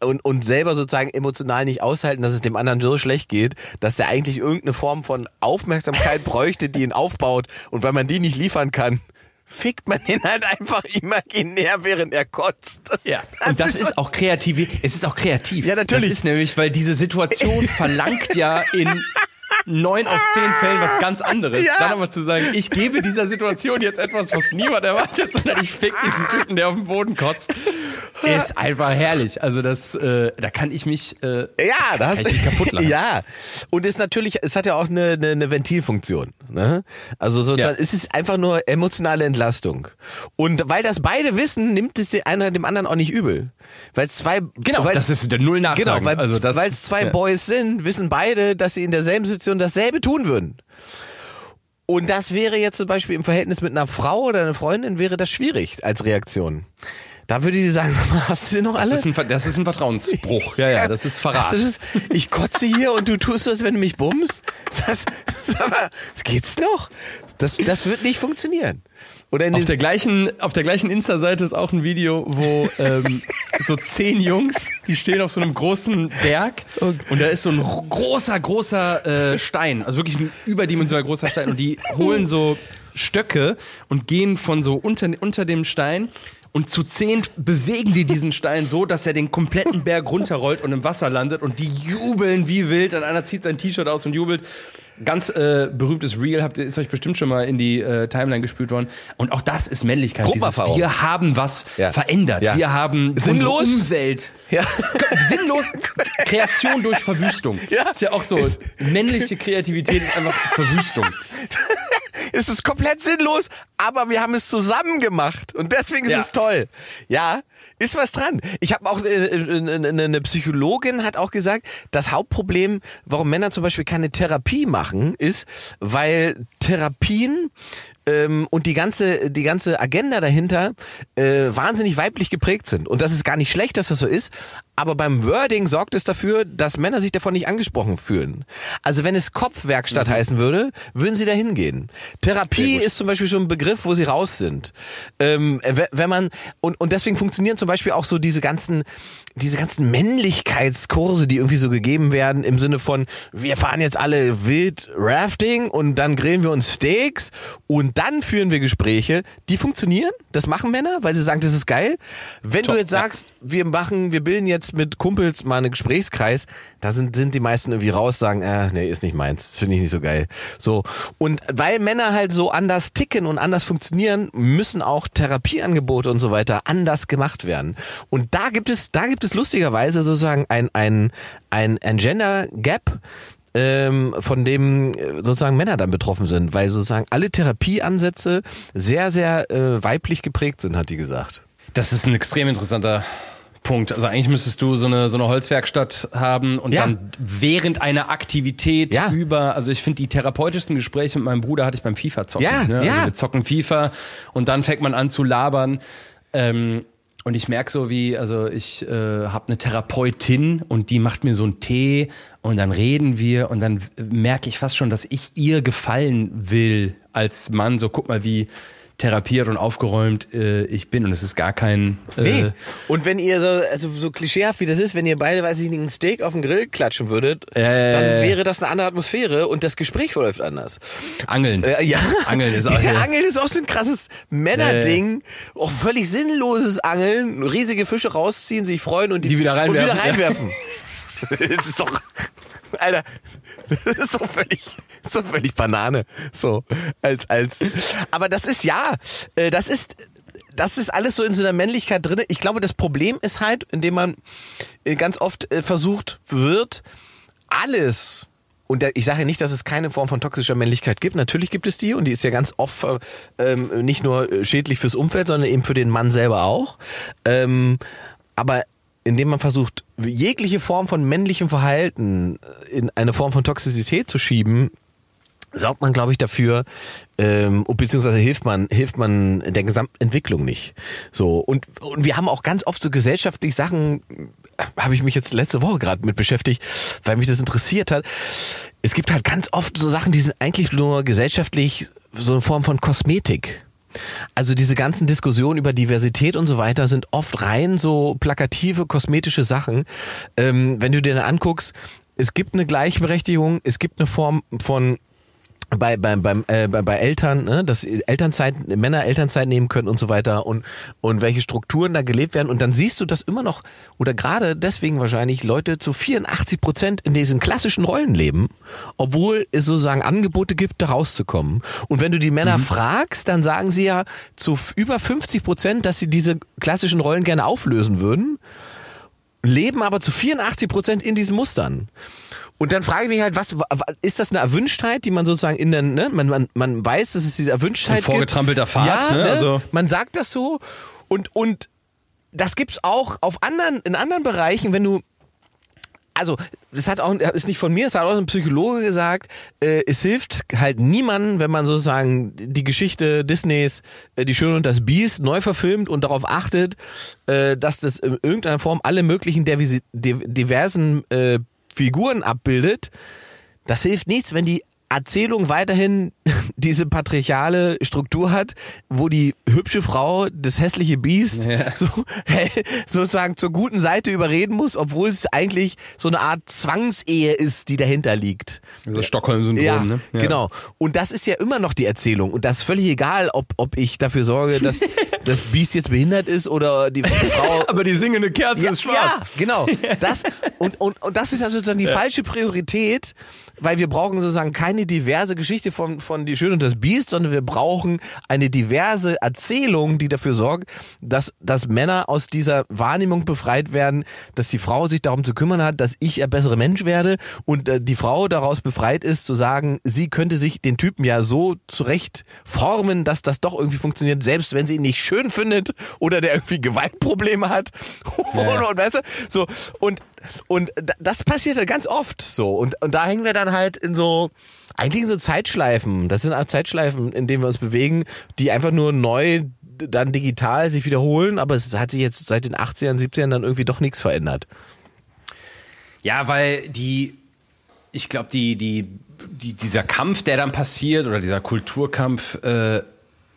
und, und selber sozusagen emotional nicht aushalten, dass es dem anderen so schlecht geht, dass er eigentlich irgendeine Form von Aufmerksamkeit bräuchte, die ihn aufbaut und weil man die nicht liefern kann, fickt man ihn halt einfach imaginär, während er kotzt. Ja, und das, ist, auch kreativ. Es ist auch kreativ. Ja, natürlich. Das ist nämlich, weil diese Situation verlangt ja in neun aus zehn Fällen was ganz anderes. Ja. Dann aber zu sagen, ich gebe dieser Situation jetzt etwas, was niemand erwartet, sondern ich fick diesen Typen, der auf dem Boden kotzt, ist einfach herrlich. Also das, äh, da kann ich mich, äh, Ja, da hast kann ich mich kaputt lachen. Ja, und es ist natürlich, es hat ja auch eine, eine, eine Ventilfunktion. Ne? Also sozusagen, Ja. es ist einfach nur emotionale Entlastung. Und weil das beide wissen, nimmt es der einer dem anderen auch nicht übel. Weil es zwei, Genau, weil, das ist der Null Nachsagen. Genau, weil also das, weil es zwei ja. Boys sind, wissen beide, dass sie in derselben Situation dasselbe tun würden. Und das wäre jetzt zum Beispiel im Verhältnis mit einer Frau oder einer Freundin, wäre das schwierig als Reaktion. Da würde sie sagen, hast du sie noch alle? Das ist, ein, das ist ein Vertrauensbruch. Ja, ja, das ist Verrat. Das? Ich kotze hier und du tust so, als wenn du mich bummst. Das, sag mal, das geht's noch? Das, das wird nicht funktionieren. Oder in Auf der gleichen, auf der gleichen Insta-Seite ist auch ein Video, wo ähm, so zehn Jungs, die stehen auf so einem großen Berg und da ist so ein ro- großer, großer äh, Stein, also wirklich ein überdimensionaler großer Stein und die holen so Stöcke und gehen von so unter, unter dem Stein und zu zehn bewegen die diesen Stein so, dass er den kompletten Berg runterrollt und im Wasser landet und die jubeln wie wild und einer zieht sein T-Shirt aus und jubelt. Ganz äh, berühmtes Reel habt ihr, ist euch bestimmt schon mal in die äh, Timeline gespült worden. Und auch das ist Männlichkeit. Dieses, wir haben was Ja. verändert. Ja. Wir haben Sinnlos? Umwelt. Ja. Sinnlos. Kreation durch Verwüstung. Ja. Ist ja auch so. Männliche Kreativität ist einfach Verwüstung. ist es komplett sinnlos, aber wir haben es zusammen gemacht und deswegen ist Ja. es toll. Ja, ist was dran. Ich habe auch äh, äh, äh, eine Psychologin hat auch gesagt, das Hauptproblem, warum Männer zum Beispiel keine Therapie machen, ist, weil Therapien ähm, und die ganze die ganze Agenda dahinter äh, wahnsinnig weiblich geprägt sind und das ist gar nicht schlecht, dass das so ist, aber beim Wording sorgt es dafür, dass Männer sich davon nicht angesprochen fühlen. Also wenn es Kopfwerkstatt heißen würde, würden sie da hingehen. Therapie ist zum Beispiel schon ein Begriff, wo sie raus sind. Ähm, we- wenn man und, und deswegen funktionieren zum Beispiel auch so diese ganzen diese ganzen Männlichkeitskurse, die irgendwie so gegeben werden im Sinne von wir fahren jetzt alle wild Rafting und dann grillen wir uns Steaks und dann führen wir Gespräche. Die funktionieren, das machen Männer, weil sie sagen, das ist geil. Wenn Top, du jetzt ja. sagst, wir machen, wir bilden jetzt mit Kumpels mal einen Gesprächskreis, da sind, sind die meisten irgendwie raus, sagen, äh, nee, ist nicht meins, finde ich nicht so geil. So. Und weil Männer halt so anders ticken und anders funktionieren, müssen auch Therapieangebote und so weiter anders gemacht werden. Und da gibt es, da gibt es lustigerweise sozusagen ein, ein, ein, ein Gender Gap, ähm, von dem äh, sozusagen Männer dann betroffen sind, weil sozusagen alle Therapieansätze sehr, sehr äh, weiblich geprägt sind, hat die gesagt. Das ist ein extrem interessanter Punkt. Also eigentlich müsstest du so eine, so eine Holzwerkstatt haben und Ja. dann während einer Aktivität Ja. über, also ich finde die therapeutischsten Gespräche mit meinem Bruder hatte ich beim FIFA zocken. Ja, ne? ja. Also wir zocken FIFA und dann fängt man an zu labern. Ähm, und ich merk so wie, also ich äh, habe eine Therapeutin und die macht mir so einen Tee und dann reden wir und dann merke ich fast schon, dass ich ihr gefallen will als Mann. So guck mal, wie therapiert und aufgeräumt äh, ich bin und es ist gar kein äh, Nee. Und wenn ihr so, also so klischeehaft wie das ist, wenn ihr beide, weiß ich nicht, einen Steak auf den Grill klatschen würdet, Äh. dann wäre das eine andere Atmosphäre und das Gespräch verläuft anders. Angeln. Äh, ja. Angeln ist auch ja, ja. Angeln ist auch so ein krasses Männerding. Auch völlig sinnloses Angeln. Riesige Fische rausziehen, sich freuen und die, Die wieder reinwerfen. Und wieder reinwerfen. das ist doch, Alter, das ist doch völlig, doch völlig Banane. So, als, als. Aber das ist ja, äh, das ist, das ist alles so in so einer Männlichkeit drin. Ich glaube, das Problem ist halt, indem man äh, ganz oft äh, versucht wird, alles und ich sage ja nicht, dass es keine Form von toxischer Männlichkeit gibt. Natürlich gibt es die und die ist ja ganz oft äh, ähm, nicht nur schädlich fürs Umfeld, sondern eben für den Mann selber auch. Ähm, aber indem man versucht, jegliche Form von männlichem Verhalten äh, in eine Form von Toxizität zu schieben, sorgt man, glaube ich, dafür, ähm, beziehungsweise hilft man, hilft man der Gesamtentwicklung nicht. So und und wir haben auch ganz oft so gesellschaftlich Sachen, äh, habe ich mich jetzt letzte Woche gerade mit beschäftigt, weil mich das interessiert hat. Es gibt halt ganz oft so Sachen, die sind eigentlich nur gesellschaftlich so eine Form von Kosmetik. Also diese ganzen Diskussionen über Diversität und so weiter sind oft rein so plakative, kosmetische Sachen. Ähm, wenn du dir dann anguckst, es gibt eine Gleichberechtigung, es gibt eine Form von bei, bei, beim, äh, bei, bei Eltern, ne, dass Elternzeit, Männer Elternzeit nehmen können und so weiter und, und welche Strukturen da gelebt werden. Und dann siehst du, dass immer noch, oder gerade deswegen wahrscheinlich, Leute zu 84 Prozent in diesen klassischen Rollen leben, obwohl es sozusagen Angebote gibt, da rauszukommen. Und wenn du die Männer mhm. fragst, dann sagen sie ja zu über 50 Prozent, dass sie diese klassischen Rollen gerne auflösen würden, leben aber zu 84 Prozent in diesen Mustern. Und dann frage ich mich halt, was ist das eine Erwünschtheit, die man sozusagen in der, ne, man, man, man weiß, dass es diese Erwünschtheit Ein vorgetrampelter gibt. Pfad, ja, ne? Also man sagt das so und und das gibt's auch auf anderen in anderen Bereichen, wenn du also das hat auch ist nicht von mir, es hat auch ein Psychologe gesagt, äh, es hilft halt niemandem, wenn man sozusagen die Geschichte Disneys äh, Die Schöne und das Biest neu verfilmt und darauf achtet, äh, dass das in irgendeiner Form alle möglichen diversen äh, Figuren abbildet, das hilft nichts, wenn die Erzählung weiterhin diese patriarchale Struktur hat, wo die hübsche Frau das hässliche Biest ja. so, sozusagen zur guten Seite überreden muss, obwohl es eigentlich so eine Art Zwangsehe ist, die dahinter liegt. Also Stockholm-Syndrom, ja, ne? Ja. Genau. Und das ist ja immer noch die Erzählung. Und das ist völlig egal, ob, ob ich dafür sorge, dass das Biest jetzt behindert ist oder die Frau. Aber die singende Kerze ja, ist schwarz. Ja, genau. Das, und, und, und das ist ja sozusagen die falsche Priorität, weil wir brauchen sozusagen keine diverse Geschichte von, von Die Schöne und das Biest, sondern wir brauchen eine diverse Erzählung, die dafür sorgt, dass, dass Männer aus dieser Wahrnehmung befreit werden, dass die Frau sich darum zu kümmern hat, dass ich ein besserer Mensch werde und äh, die Frau daraus befreit ist, zu sagen, sie könnte sich den Typen ja so zurecht formen, dass das doch irgendwie funktioniert, selbst wenn sie ihn nicht schön findet oder der irgendwie Gewaltprobleme hat. Ja. und, weißt du, so, und und das passiert halt ganz oft so. Und, und da hängen wir dann halt in so, eigentlich in so Zeitschleifen. Das sind auch Zeitschleifen, in denen wir uns bewegen, die einfach nur neu dann digital sich wiederholen, aber es hat sich jetzt seit den 80ern, 70ern dann irgendwie doch nichts verändert. Ja, weil die, ich glaube, die, die, die, dieser Kampf, der dann passiert, oder dieser Kulturkampf, äh,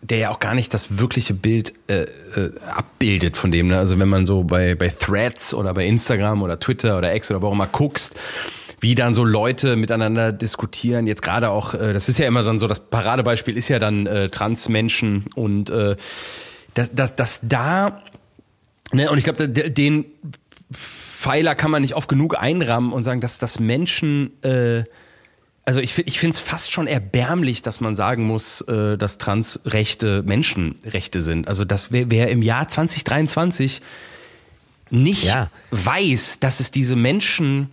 der ja auch gar nicht das wirkliche Bild äh, äh, abbildet von dem. Ne? Also wenn man so bei, bei Threads oder bei Instagram oder Twitter oder X oder wo auch immer guckst, wie dann so Leute miteinander diskutieren. Jetzt gerade auch, äh, das ist ja immer dann so, das Paradebeispiel ist ja dann äh, Transmenschen und äh, dass, dass, dass da, ne, und ich glaube, den Pfeiler kann man nicht oft genug einrammen und sagen, dass, dass Menschen äh, also ich, ich finde es fast schon erbärmlich, dass man sagen muss, äh, dass Transrechte Menschenrechte sind. Also dass wer, wer im Jahr 2023 nicht ja. weiß, dass es diese Menschen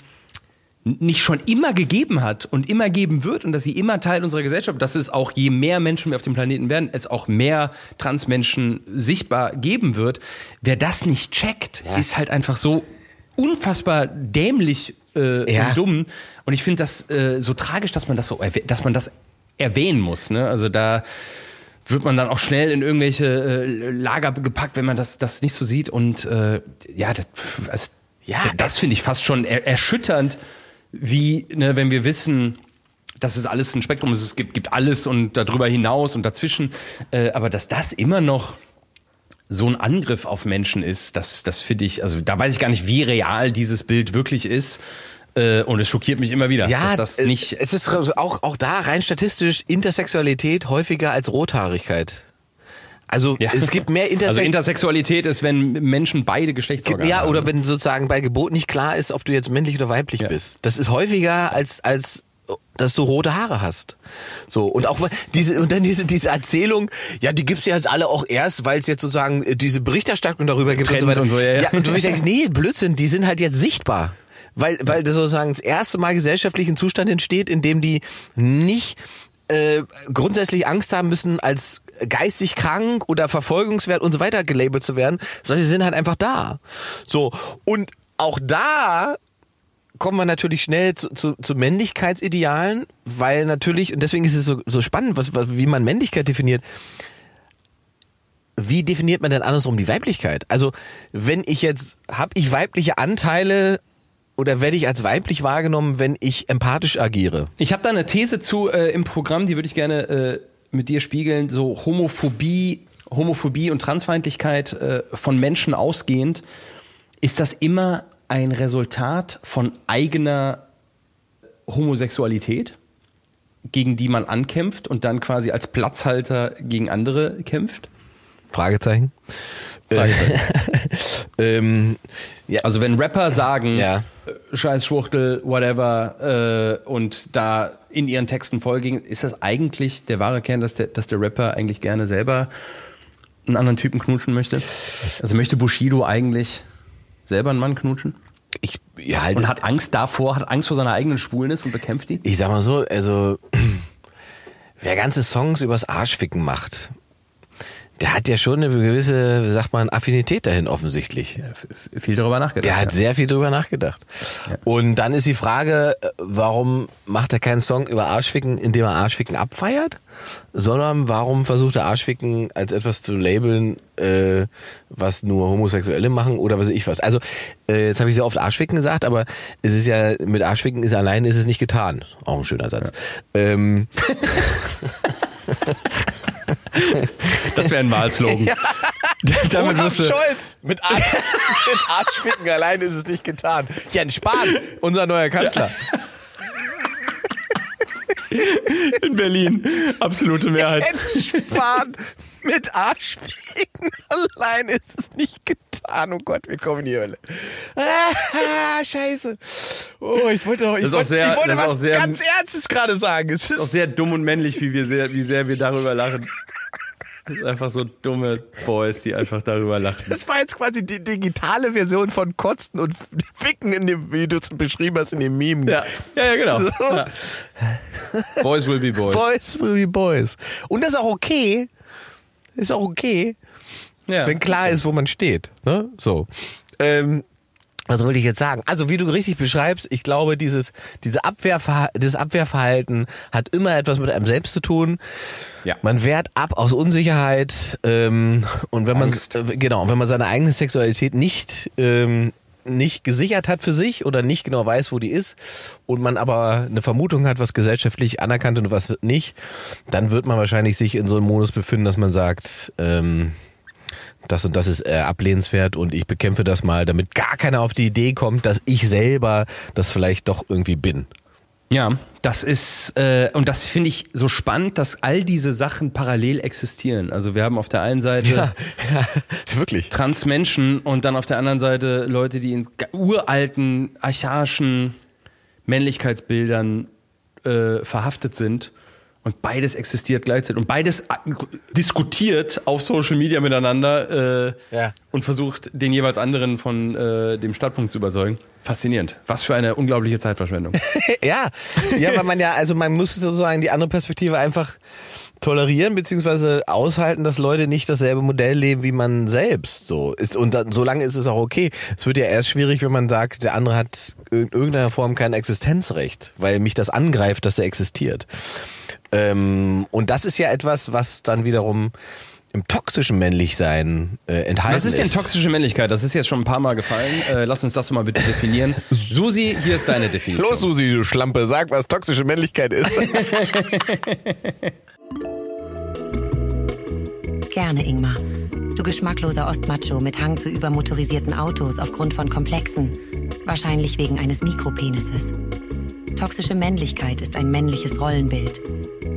nicht schon immer gegeben hat und immer geben wird und dass sie immer Teil unserer Gesellschaft, dass es auch je mehr Menschen wir auf dem Planeten werden, es auch mehr Transmenschen sichtbar geben wird. Wer das nicht checkt, ja. ist halt einfach so unfassbar dämlich äh, ja. und dumm. Und ich finde das äh, so tragisch, dass man das so, dass man das erwähnen muss. Ne? Also da wird man dann auch schnell in irgendwelche äh, Lager gepackt, wenn man das, das nicht so sieht. Und äh, ja, das, also, ja, das finde ich fast schon er erschütternd, wie, ne, wenn wir wissen, dass es alles ein Spektrum ist, es gibt, gibt alles und darüber hinaus und dazwischen, äh, aber dass das immer noch so ein Angriff auf Menschen ist, das, das finde ich, also da weiß ich gar nicht, wie real dieses Bild wirklich ist. Äh, und es schockiert mich immer wieder, ja, dass das nicht. Es ist auch, auch da rein statistisch Intersexualität häufiger als Rothaarigkeit. Also ja. es gibt mehr Intersex Also Intersexualität ist, wenn Menschen beide Geschlechtsorgane Ja, oder wenn sozusagen bei Geburt nicht klar ist, ob du jetzt männlich oder weiblich ja. bist. Das ist häufiger als als dass du rote Haare hast. So und auch diese und dann diese diese Erzählung, ja, die gibt's ja jetzt alle auch erst, weil es jetzt sozusagen äh, diese Berichterstattung darüber gibt Trend und so weiter. Und, so, ja, ja. ja, und du denkst, nee, Blödsinn, die sind halt jetzt sichtbar. Weil, weil das sozusagen das erste Mal gesellschaftlichen Zustand entsteht, in dem die nicht äh, grundsätzlich Angst haben müssen, als geistig krank oder verfolgungswert und so weiter gelabelt zu werden, sondern sie sind halt einfach da. So. Und auch da kommen wir natürlich schnell zu, zu, zu Männlichkeitsidealen, weil natürlich, und deswegen ist es so, so spannend, was, was, wie man Männlichkeit definiert. Wie definiert man denn andersrum die Weiblichkeit? Also, wenn ich jetzt, habe ich weibliche Anteile oder werde ich als weiblich wahrgenommen, wenn ich empathisch agiere? Ich habe da eine These zu äh, im Programm, die würde ich gerne äh, mit dir spiegeln. So Homophobie, Homophobie und Transfeindlichkeit äh, von Menschen ausgehend. Ist das immer ein Resultat von eigener Homosexualität? gegen die man ankämpft und dann quasi als Platzhalter gegen andere kämpft? Fragezeichen. Fragezeichen. Ähm, ja, Also wenn Rapper sagen, Ja. äh, Scheiß Schwuchtel, whatever, äh, und da in ihren Texten folgen, ist das eigentlich der wahre Kern, dass der, dass der Rapper eigentlich gerne selber einen anderen Typen knutschen möchte? Also möchte Bushido eigentlich selber einen Mann knutschen? ich, ja, halt, Und hat Angst davor, hat Angst vor seiner eigenen Schwulnis und bekämpft die? ich sag mal so, also wer ganze Songs übers Arschficken macht, der hat ja schon eine gewisse, wie sagt man, Affinität dahin offensichtlich. Viel darüber nachgedacht. Der hat ja. sehr viel drüber nachgedacht. Und dann ist die Frage, äh, warum macht er keinen Song über Arschficken, indem er Arschficken abfeiert? Sondern warum versucht er Arschficken als etwas zu labeln, äh, was nur Homosexuelle machen oder was weiß ich was. Also, äh, jetzt habe ich sehr oft Arschficken gesagt, aber es ist ja, mit Arschficken ist allein ist es nicht getan. Auch ein schöner Satz. Ähm, Das wäre ein Wahlslogan. Damit Olaf du, Scholz! Mit, Ar mit Arschficken allein ist es nicht getan. Jens Spahn, unser neuer Kanzler. in Berlin absolute Mehrheit. Jens Spahn mit Arschficken allein ist es nicht getan. Oh Gott, wir kommen in die Hölle. Ah, scheiße. Oh, ich wollte doch, ich Das ist auch wollte, sehr- ich wollte das ist auch was sehr- ganz Ernstes gerade sagen. Es auch ist, sehr dumm und männlich, wie wir sehr, wie sehr wir darüber lachen. Das ist einfach so dumme Boys, die einfach darüber lachen. das war jetzt quasi die digitale Version von Kotzen und Ficken in dem, wie du es beschrieben hast, in dem Meme. Ja, ja, ja genau. So. Ja. Boys will be boys. Boys will be boys. Und das ist auch okay. Ist auch okay. Ja. wenn klar ist, wo man steht. Ne? So. Ähm, was wollte ich jetzt sagen? Also, wie du richtig beschreibst, ich glaube, dieses, diese Abwehrverha dieses Abwehrverhalten hat immer etwas mit einem selbst zu tun. Ja. Man wehrt ab aus Unsicherheit ähm, und wenn man Angst. äh, genau, wenn man seine eigene Sexualität nicht ähm, nicht gesichert hat für sich oder nicht genau weiß, wo die ist und man aber eine Vermutung hat, was gesellschaftlich anerkannt und was nicht, dann wird man wahrscheinlich sich in so einem Modus befinden, dass man sagt, ähm, das und das ist äh, ablehnenswert und ich bekämpfe das mal, damit gar keiner auf die Idee kommt, dass ich selber das vielleicht doch irgendwie bin. Ja, das ist, äh, und das finde ich so spannend, dass all diese Sachen parallel existieren. Also wir haben auf der einen Seite ja wirklich. Transmenschen und dann auf der anderen Seite Leute, die in uralten, archaischen Männlichkeitsbildern äh, verhaftet sind. Und beides existiert gleichzeitig. Und beides äh, diskutiert auf Social Media miteinander äh, Ja. und versucht, den jeweils anderen von äh, dem Standpunkt zu überzeugen. Faszinierend. Was für eine unglaubliche Zeitverschwendung. ja, ja, weil man ja, also man muss sozusagen die andere Perspektive einfach tolerieren beziehungsweise aushalten, dass Leute nicht dasselbe Modell leben wie man selbst. So ist und dann, solange ist es auch okay. Es wird ja erst schwierig, wenn man sagt, der andere hat in irgendeiner Form kein Existenzrecht, weil mich das angreift, dass er existiert. Ähm, und das ist ja etwas, was dann wiederum im toxischen Männlichsein äh, enthalten Was ist denn ist. toxische Männlichkeit? Das ist jetzt schon ein paar Mal gefallen. Äh, lass uns das mal bitte definieren. Susi, hier ist deine Definition. Los, Susi, du Schlampe, sag, was toxische Männlichkeit ist. Gerne, Ingmar. Du geschmackloser Ostmacho mit Hang zu übermotorisierten Autos aufgrund von Komplexen. Wahrscheinlich wegen eines Mikropenises. Toxische Männlichkeit ist ein männliches Rollenbild,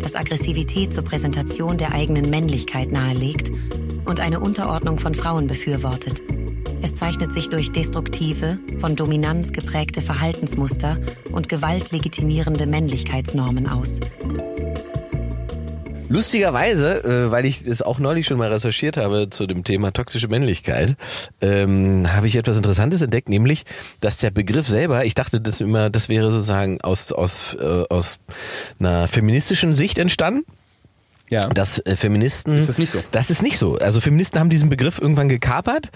das Aggressivität zur Präsentation der eigenen Männlichkeit nahelegt und eine Unterordnung von Frauen befürwortet. Es zeichnet sich durch destruktive, von Dominanz geprägte Verhaltensmuster und gewaltlegitimierende Männlichkeitsnormen aus. Lustigerweise, äh, weil ich es auch neulich schon mal recherchiert habe zu dem Thema toxische Männlichkeit, ähm, habe ich etwas Interessantes entdeckt, nämlich, dass der Begriff selber, ich dachte das immer, das wäre sozusagen aus, aus, äh, aus einer feministischen Sicht entstanden. Ja. dass äh, Feministen. Ist das nicht so? Das ist nicht so. Also Feministen haben diesen Begriff irgendwann gekapert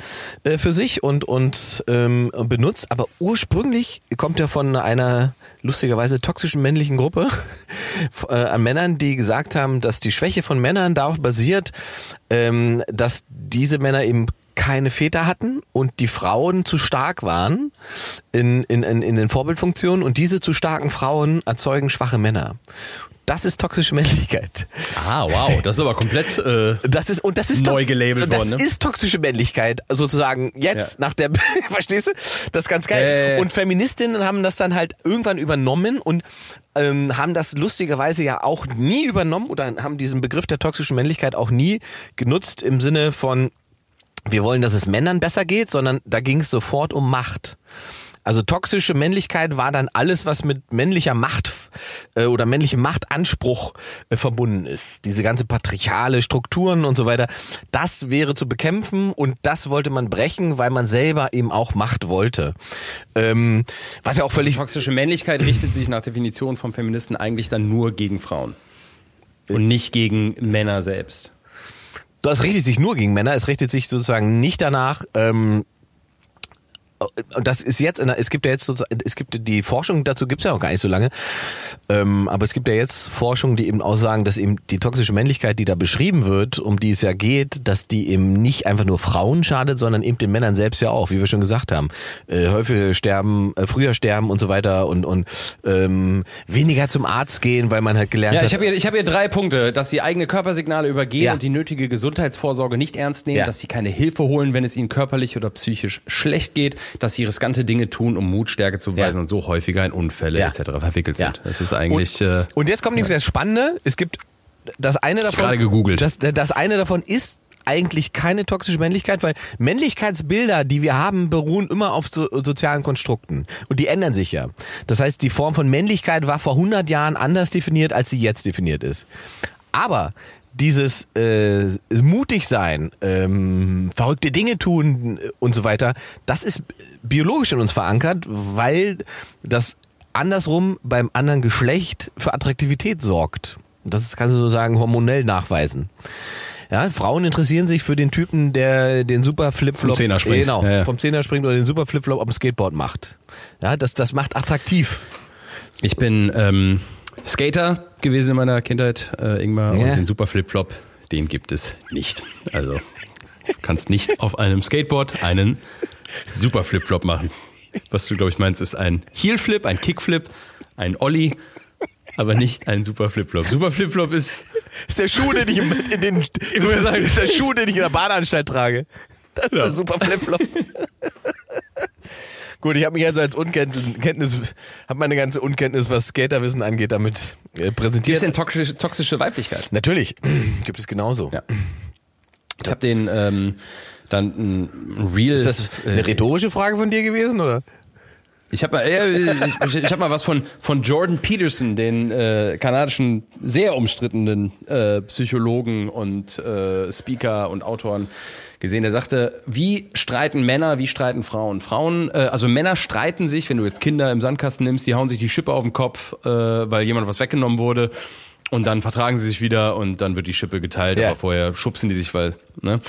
äh, für sich und, und ähm, benutzt, aber ursprünglich kommt er von einer lustigerweise toxischen männlichen Gruppe äh, an Männern, die gesagt haben, dass die Schwäche von Männern darauf basiert, ähm, dass diese Männer eben keine Väter hatten und die Frauen zu stark waren in, in, in, in den Vorbildfunktionen und diese zu starken Frauen erzeugen schwache Männer. Das ist toxische Männlichkeit. Ah, wow, das ist aber komplett. Äh, Das ist und das ist Neu gelabelt das worden, ne? ist toxische Männlichkeit sozusagen jetzt Ja. nach der verstehst du? Das ist ganz geil. Ja. Und Feministinnen haben das dann halt irgendwann übernommen und ähm, haben das lustigerweise ja auch nie übernommen oder haben diesen Begriff der toxischen Männlichkeit auch nie genutzt im Sinne von wir wollen, dass es Männern besser geht, sondern da ging es sofort um Macht. Also toxische Männlichkeit war dann alles, was mit männlicher Macht äh, oder männlichem Machtanspruch äh, verbunden ist. Diese ganze patriarchale Strukturen und so weiter. Das wäre zu bekämpfen und das wollte man brechen, weil man selber eben auch Macht wollte. Ähm, was ja auch die völlig toxische Männlichkeit richtet sich nach Definition vom Feministen eigentlich dann nur gegen Frauen. Und nicht gegen Männer selbst. Das richtet sich nur gegen Männer. Es richtet sich sozusagen nicht danach. Ähm, und das ist jetzt, in der, es gibt ja jetzt sozusagen, es gibt die Forschung dazu gibt's ja noch gar nicht so lange, ähm, aber es gibt ja jetzt Forschung, die eben aussagen, dass eben die toxische Männlichkeit, die da beschrieben wird, um die es ja geht, dass die eben nicht einfach nur Frauen schadet, sondern eben den Männern selbst ja auch, wie wir schon gesagt haben, äh, häufiger sterben, äh, früher sterben und so weiter und und ähm, weniger zum Arzt gehen, weil man halt gelernt Ja, hat. ich habe hier, ich hab hier drei Punkte, dass sie eigene Körpersignale übergehen Ja. und die nötige Gesundheitsvorsorge nicht ernst nehmen, Ja. dass sie keine Hilfe holen, wenn es ihnen körperlich oder psychisch schlecht geht, dass sie riskante Dinge tun, um Mutstärke zu beweisen Ja. und so häufiger in Unfälle Ja. etc. verwickelt Ja. sind. Das ist eigentlich... Und, äh, und jetzt kommt nämlich das Spannende. Es gibt das eine davon. gerade gegoogelt. Das, das eine davon ist eigentlich keine toxische Männlichkeit, weil Männlichkeitsbilder, die wir haben, beruhen immer auf so, sozialen Konstrukten. Und die ändern sich ja. Das heißt, die Form von Männlichkeit war vor 100 Jahren anders definiert, als sie jetzt definiert ist. Aber dieses äh, mutig sein, ähm, verrückte Dinge tun äh, und so weiter, das ist biologisch in uns verankert, weil das andersrum beim anderen Geschlecht für Attraktivität sorgt. Das kannst du so sagen hormonell nachweisen. Ja, Frauen interessieren sich für den Typen, der den super Flipflop Vom Zehner springt. Genau, Ja, ja. vom Zehner springt oder den super Flipflop auf dem Skateboard macht. Ja, das das macht attraktiv. Ich bin ähm, Skater gewesen in meiner Kindheit, äh, Ingmar, Ja. und den Super Flip-Flop, den gibt es nicht. Also du kannst nicht auf einem Skateboard einen Super Flip-Flop machen. Was du, glaube ich, meinst, ist ein Heel-Flip, ein Kickflip, ein Ollie, aber nicht ein Super Flip-Flop. Super Flip-Flop ist ist der Schuh, den ich im- in den wollte ist, sagen, ist der Schuh, den ich in der Badeanstalt trage. Das ist Ja. der super Flipflop. Gut, ich habe mich also als Unkenntnis, habe meine ganze Unkenntnis, was Skaterwissen angeht, damit äh, Gibt präsentiert. es denn toxische, toxische Weiblichkeit? Natürlich, gibt es genauso. Ja. Ich habe den ähm, dann ein Real. Ist das eine rhetorische Frage von dir gewesen, oder? Ich habe mal, äh, ich, ich hab mal was von, von Jordan Peterson, den äh, kanadischen, sehr umstrittenen äh, Psychologen und äh, Speaker und Autoren gesehen. Der sagte, wie streiten Männer, wie streiten Frauen? Frauen, äh, also Männer streiten sich, wenn du jetzt Kinder im Sandkasten nimmst, die hauen sich die Schippe auf den Kopf, äh, weil jemand was weggenommen wurde. Und dann vertragen sie sich wieder und dann wird die Schippe geteilt, Ja. aber vorher schubsen die sich, weil, ne?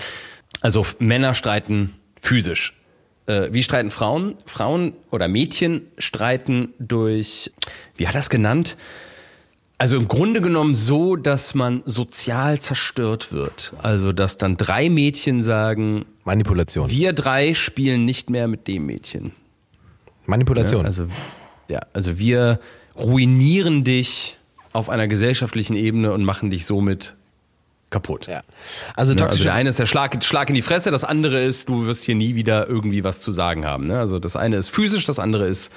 Also Männer streiten physisch. Äh, wie streiten Frauen? Frauen oder Mädchen streiten durch, wie hat das genannt? Also im Grunde genommen so, dass man sozial zerstört wird. Also dass dann drei Mädchen sagen, Manipulation. wir drei spielen nicht mehr mit dem Mädchen. Manipulation. Ja, also, ja, also wir ruinieren dich auf einer gesellschaftlichen Ebene und machen dich somit kaputt. ja. Also Ne, Also der eine ist der Schlag, Schlag in die Fresse, das andere ist, du wirst hier nie wieder irgendwie was zu sagen haben. Ne? Also das eine ist physisch, das andere ist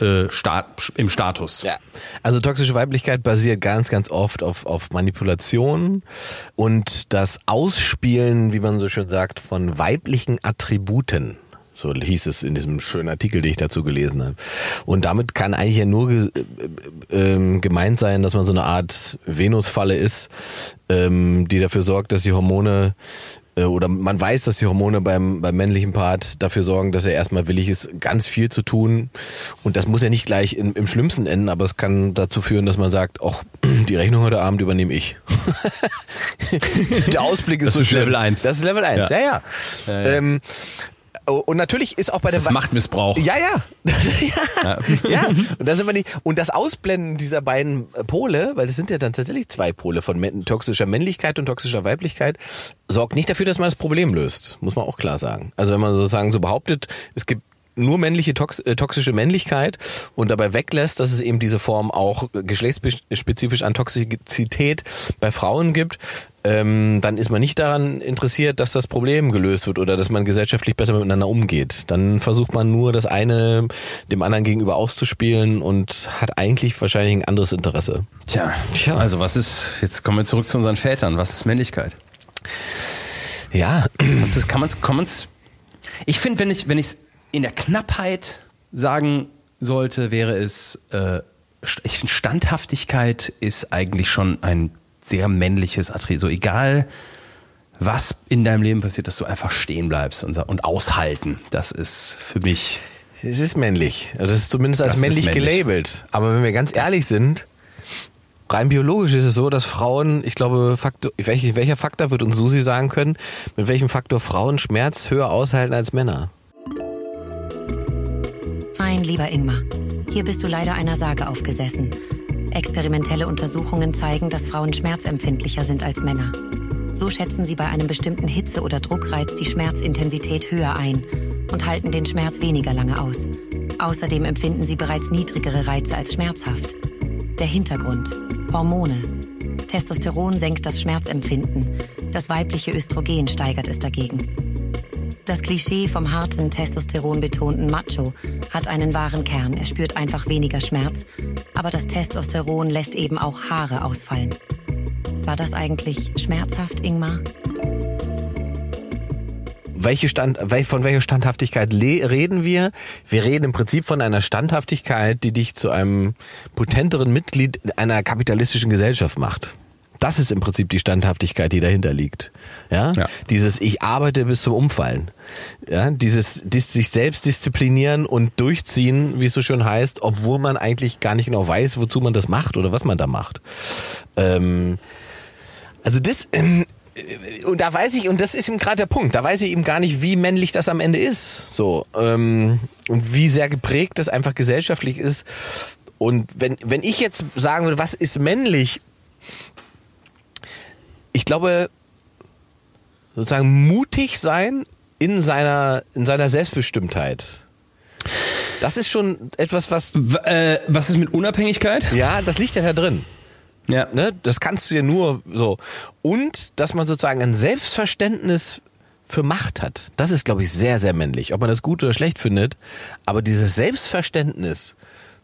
äh, Stat, im Status. Ja, also toxische Weiblichkeit basiert ganz, ganz oft auf, auf Manipulation und das Ausspielen, wie man so schön sagt, von weiblichen Attributen. So hieß es in diesem schönen Artikel, den ich dazu gelesen habe. Und damit kann eigentlich ja nur ge äh, ähm, gemeint sein, dass man so eine Art Venusfalle ist, ähm, die dafür sorgt, dass die Hormone äh, oder man weiß, dass die Hormone beim, beim männlichen Part dafür sorgen, dass er erstmal willig ist, ganz viel zu tun. Und das muss ja nicht gleich in, im Schlimmsten enden, aber es kann dazu führen, dass man sagt, ach, die Rechnung heute Abend übernehme ich. Der Ausblick ist Das so ist schlimm. Level eins. Das ist Level 1, ja, Ja. ja. Ja, ja. Ähm, und natürlich ist auch bei Das der ist Machtmissbrauch. ja, ja. Ja. ja. ja. Und da sind wir nicht. Und das Ausblenden dieser beiden Pole, weil das sind ja dann tatsächlich zwei Pole von toxischer Männlichkeit und toxischer Weiblichkeit, sorgt nicht dafür, dass man das Problem löst. Muss man auch klar sagen. Also wenn man sozusagen so behauptet, es gibt nur männliche tox äh, toxische Männlichkeit und dabei weglässt, dass es eben diese Form auch geschlechtsspezifisch an Toxizität bei Frauen gibt, ähm, dann ist man nicht daran interessiert, dass das Problem gelöst wird oder dass man gesellschaftlich besser miteinander umgeht. Dann versucht man nur das eine dem anderen gegenüber auszuspielen und hat eigentlich wahrscheinlich ein anderes Interesse. Tja, Tja. also was ist, jetzt kommen wir zurück zu unseren Vätern, was ist Männlichkeit? Ja. Kann man es, kann man's, ich finde, wenn ich, wenn ich es in der Knappheit sagen sollte, wäre es, äh, ich finde, Standhaftigkeit ist eigentlich schon ein sehr männliches Attribut. So egal, was in deinem Leben passiert, dass du einfach stehen bleibst und, und aushalten. Das ist für mich. Es ist männlich. Also das ist zumindest als männlich, männlich gelabelt. Aber wenn wir ganz ehrlich sind, rein biologisch ist es so, dass Frauen, ich glaube, Faktor, welcher, welcher Faktor wird uns Susi sagen können, mit welchem Faktor Frauen Schmerz höher aushalten als Männer? Fein, lieber Ingmar. Hier bist du leider einer Sage aufgesessen. Experimentelle Untersuchungen zeigen, dass Frauen schmerzempfindlicher sind als Männer. So schätzen sie bei einem bestimmten Hitze- oder Druckreiz die Schmerzintensität höher ein und halten den Schmerz weniger lange aus. Außerdem empfinden sie bereits niedrigere Reize als schmerzhaft. Der Hintergrund. Hormone. Testosteron senkt das Schmerzempfinden. Das weibliche Östrogen steigert es dagegen. Das Klischee vom harten, testosteronbetonten Macho hat einen wahren Kern. Er spürt einfach weniger Schmerz. Aber das Testosteron lässt eben auch Haare ausfallen. War das eigentlich schmerzhaft, Ingmar? Welche Stand, von welcher Standhaftigkeit reden wir? Wir reden im Prinzip von einer Standhaftigkeit, die dich zu einem potenteren Mitglied einer kapitalistischen Gesellschaft macht. Das ist im Prinzip die Standhaftigkeit, die dahinter liegt. Ja? ja. Dieses Ich arbeite bis zum Umfallen. Ja? Dieses dies, sich selbst disziplinieren und durchziehen, wie es so schön heißt, obwohl man eigentlich gar nicht genau weiß, wozu man das macht oder was man da macht. Ähm, also das, ähm, und da weiß ich, und das ist eben gerade der Punkt, da weiß ich eben gar nicht, wie männlich das am Ende ist. So, ähm, und wie sehr geprägt das einfach gesellschaftlich ist. Und wenn, wenn ich jetzt sagen würde, was ist männlich, ich glaube, sozusagen mutig sein in seiner, in seiner Selbstbestimmtheit. Das ist schon etwas, was. W äh, was ist mit Unabhängigkeit? Ja, das liegt ja da drin. Ja. Ne? Das kannst du ja nur so. Und dass man sozusagen ein Selbstverständnis für Macht hat. Das ist, glaube ich, sehr, sehr männlich. Ob man das gut oder schlecht findet. Aber dieses Selbstverständnis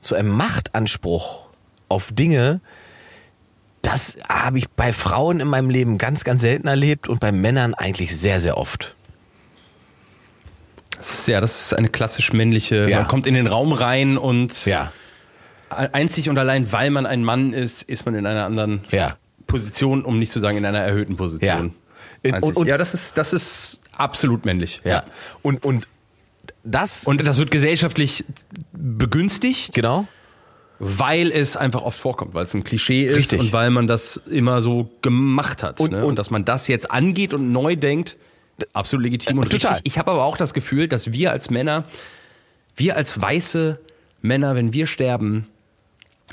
zu einem Machtanspruch auf Dinge, das habe ich bei Frauen in meinem Leben ganz, ganz selten erlebt und bei Männern eigentlich sehr, sehr oft. Das ist ja, das ist eine klassisch männliche. Ja. Man kommt in den Raum rein und ja. einzig und allein, weil man ein Mann ist, ist man in einer anderen ja. Position, um nicht zu sagen in einer erhöhten Position. Ja, und, und, ja das ist das ist absolut männlich. Ja. Und und das und das wird gesellschaftlich begünstigt. Genau weil es einfach oft vorkommt, weil es ein Klischee ist Richtig. und weil man das immer so gemacht hat. Und, ne? und dass man das jetzt angeht und neu denkt, absolut legitim und Total. richtig. Ich habe aber auch das Gefühl, dass wir als Männer, wir als weiße Männer, wenn wir sterben,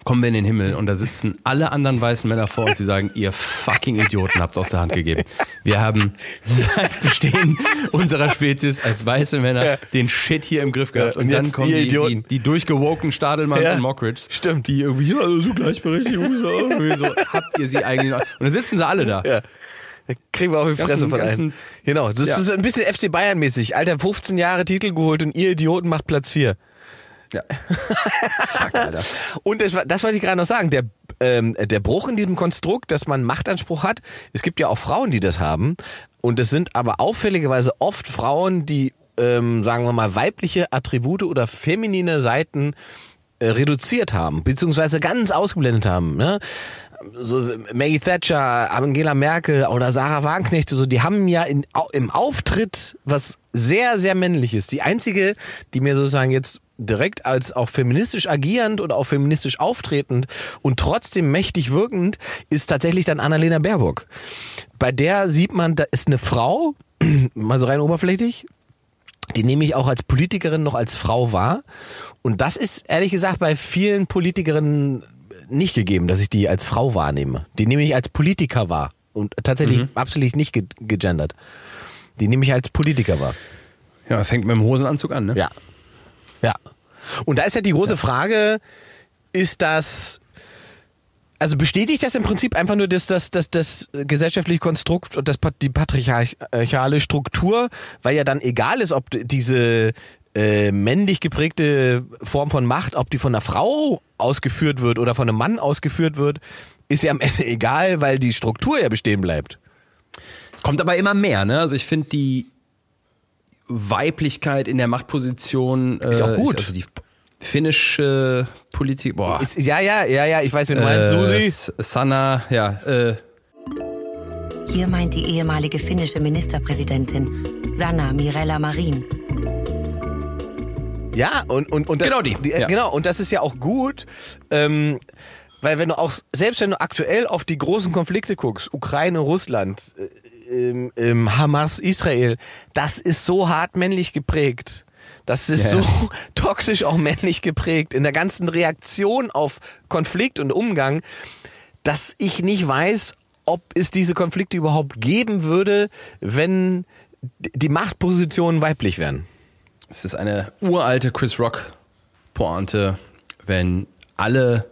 kommen wir in den Himmel und da sitzen alle anderen weißen Männer vor uns, die sagen, ihr fucking Idioten habt's aus der Hand gegeben. Wir haben seit Bestehen unserer Spezies als weiße Männer ja. den Shit hier im Griff gehabt. Ja, und, und dann kommen die, die, die durchgewoken Stadelmanns ja. und Mockridge. Stimmt. Die irgendwie, ja, so Gleichberechtigung, so, irgendwie so, habt ihr sie eigentlich noch? Und dann sitzen sie alle da. Ja. Da kriegen wir auch die Fresse von einem. Genau, das ist ein bisschen FC Bayern mäßig. Alter, 15 Jahre Titel geholt und ihr Idioten macht Platz 4. Ja. Fuck, Alter. Und das, das wollte ich gerade noch sagen. Der, ähm, der Bruch in diesem Konstrukt, dass man Machtanspruch hat, es gibt ja auch Frauen, die das haben. Und es sind aber auffälligerweise oft Frauen, die, ähm, sagen wir mal, weibliche Attribute oder feminine Seiten äh, reduziert haben, beziehungsweise ganz ausgeblendet haben. Ne? so Maggie Thatcher, Angela Merkel oder Sarah Wagenknecht, so die haben ja in, im Auftritt was sehr, sehr männliches. Die einzige, die mir sozusagen jetzt direkt als auch feministisch agierend oder auch feministisch auftretend und trotzdem mächtig wirkend ist tatsächlich dann Annalena Baerbock. Bei der sieht man, da ist eine Frau, mal so rein oberflächlich, die nehme ich auch als Politikerin noch als Frau wahr. Und das ist ehrlich gesagt bei vielen Politikerinnen nicht gegeben, dass ich die als Frau wahrnehme. Die nehme ich als Politiker wahr. Und tatsächlich mhm. absolut nicht ge gegendert. Die nehme ich als Politiker wahr. Ja, fängt mit dem Hosenanzug an, ne? Ja. Ja. Und da ist ja die große Frage, ist das, also bestätigt das im Prinzip einfach nur das, das, das, das gesellschaftliche Konstrukt und das, die patriarchale Struktur, weil ja dann egal ist, ob diese äh, männlich geprägte Form von Macht, ob die von einer Frau ausgeführt wird oder von einem Mann ausgeführt wird, ist ja am Ende egal, weil die Struktur ja bestehen bleibt. Es kommt aber immer mehr, ne? Also ich finde die Weiblichkeit in der Machtposition ist auch gut. also die finnische Politik, boah. Ist, ja, ja, ja, ja, ich weiß, wie du meinst, äh, Susi. Sanna, ja, äh, Hier meint die ehemalige finnische Ministerpräsidentin Sanna Mirella Marin. Ja, und, und, und Genau die, äh, ja. Genau, und das ist ja auch gut, ähm, weil wenn du auch, selbst wenn du aktuell auf die großen Konflikte guckst, Ukraine, Russland, äh, ähm, ähm, Hamas, Israel, das ist so hart männlich geprägt. Das ist Ja. so toxisch auch männlich geprägt in der ganzen Reaktion auf Konflikt und Umgang, dass ich nicht weiß, ob es diese Konflikte überhaupt geben würde, wenn die Machtpositionen weiblich wären. es ist eine uralte Chris Rock Pointe, wenn alle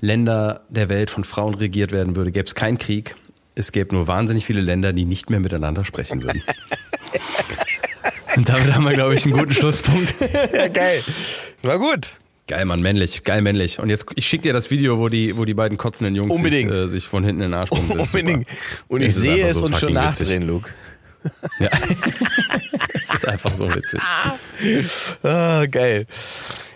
Länder der Welt von Frauen regiert werden würde, gäbe es keinen Krieg. Es gäbe nur wahnsinnig viele Länder, die nicht mehr miteinander sprechen würden. Und damit haben wir, glaube ich, einen guten Schlusspunkt. Ja, geil. War gut. Geil, Mann, männlich, geil männlich. Und jetzt, ich schicke dir das Video, wo die, wo die beiden kotzenden Jungs. Sich, äh, sich von hinten in den Arsch kommen. Unbedingt. Und ich sehe es so uns schon nachdrehen, Luke. Ja. Es ist einfach so witzig. Ah, geil.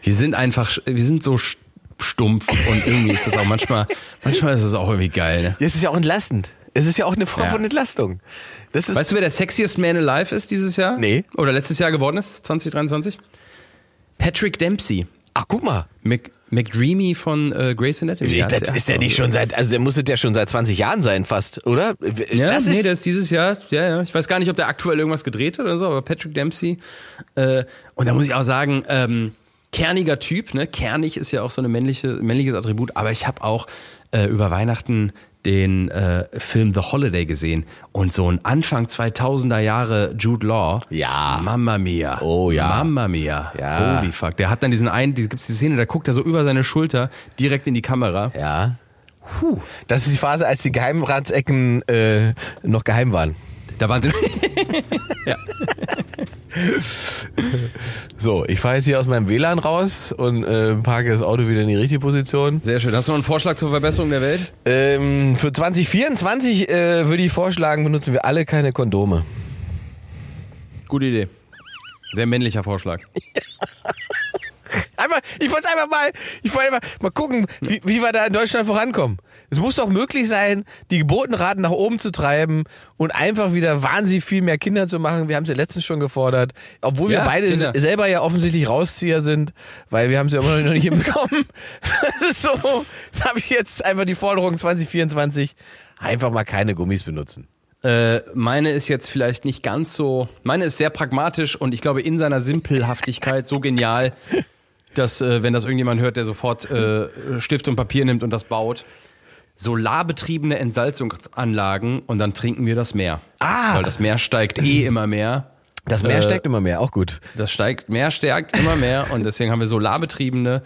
Wir sind einfach, wir sind so st- stumpf und irgendwie ist das auch manchmal, manchmal ist es auch irgendwie geil. Ne? Es ist ja auch entlastend. Es ist ja auch eine Form Ja. von Entlastung. Das ist Weißt du, wer der sexiest man alive ist dieses Jahr? Nee. Oder letztes Jahr geworden ist, 2023? Patrick Dempsey. Ach, guck mal. Mc, McDreamy von äh, Grey's Anatomy. Das Hat's- ist der nicht schon seit, also der musste der schon seit 20 Jahren sein fast, oder? Ja, das nee, ist, der ist dieses Jahr, ja, ja. Ich weiß gar nicht, ob der aktuell irgendwas gedreht hat oder so, aber Patrick Dempsey. Äh, und da muss ich auch sagen, ähm, kerniger Typ, ne? Kernig ist ja auch so ein männliche, männliches Attribut, aber ich habe auch äh, über Weihnachten den äh, Film The Holiday gesehen und so ein Anfang 2000er Jahre Jude Law. Ja. Mamma mia. Oh, ja. Mamma mia. Ja. Holy fuck. Der hat dann diesen einen, die gibt's die Szene, da guckt er so über seine Schulter direkt in die Kamera. ja. Puh. Das ist die Phase, als die Geheimratsecken äh, noch geheim waren. Da waren sie. So, ich fahre jetzt hier aus meinem WLAN raus und äh, parke das Auto wieder in die richtige Position. Sehr schön. Hast du noch einen Vorschlag zur Verbesserung der Welt? Ähm, für 2024 äh, würde ich vorschlagen, benutzen wir alle keine Kondome. Gute Idee. Sehr männlicher Vorschlag. Einfach, ich wollte einfach mal, ich wollte einfach mal gucken, wie, wie wir da in Deutschland vorankommen. Es muss doch möglich sein, die Geburtenraten nach oben zu treiben und einfach wieder wahnsinnig viel mehr Kinder zu machen. Wir haben es ja letztens schon gefordert, obwohl wir Ja, beide Kinder. se- selber ja offensichtlich Rauszieher sind, weil wir haben es ja immer noch nicht hinbekommen. Das ist so, das habe ich jetzt einfach die Forderung 2024, einfach mal keine Gummis benutzen. Äh, meine ist jetzt vielleicht nicht ganz so. Meine ist sehr pragmatisch und ich glaube in seiner Simpelhaftigkeit so genial, dass, äh, wenn das irgendjemand hört, der sofort äh, Stift und Papier nimmt und das baut. Solarbetriebene Entsalzungsanlagen und dann trinken wir das Meer. Ah. Weil das Meer steigt eh immer mehr. Das Meer Äh, steckt immer mehr, auch gut. Das steigt, Meer stärkt immer mehr und deswegen haben wir solarbetriebene.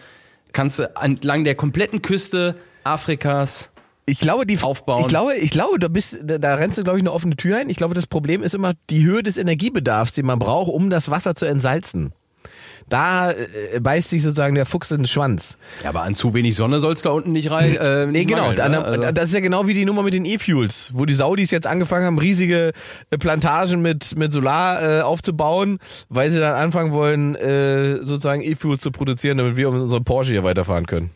Kannst du entlang der kompletten Küste Afrikas Ich glaube, die Aufbauen. Ich glaube, ich glaube, da bist, da, da rennst du glaube ich eine offene Tür ein. Ich glaube, das Problem ist immer die Höhe des Energiebedarfs, den man braucht, um das Wasser zu entsalzen. Da äh, beißt sich sozusagen der Fuchs in den Schwanz. Ja, aber an zu wenig Sonne soll's da unten nicht rein. Äh, Nee, genau. mangeln, da- ne? Also- das ist ja genau wie die Nummer mit den E-Fuels, wo die Saudis jetzt angefangen haben, riesige äh, Plantagen mit, mit Solar äh, aufzubauen, weil sie dann anfangen wollen, äh, sozusagen E-Fuels zu produzieren, damit wir mit unserem Porsche hier weiterfahren können.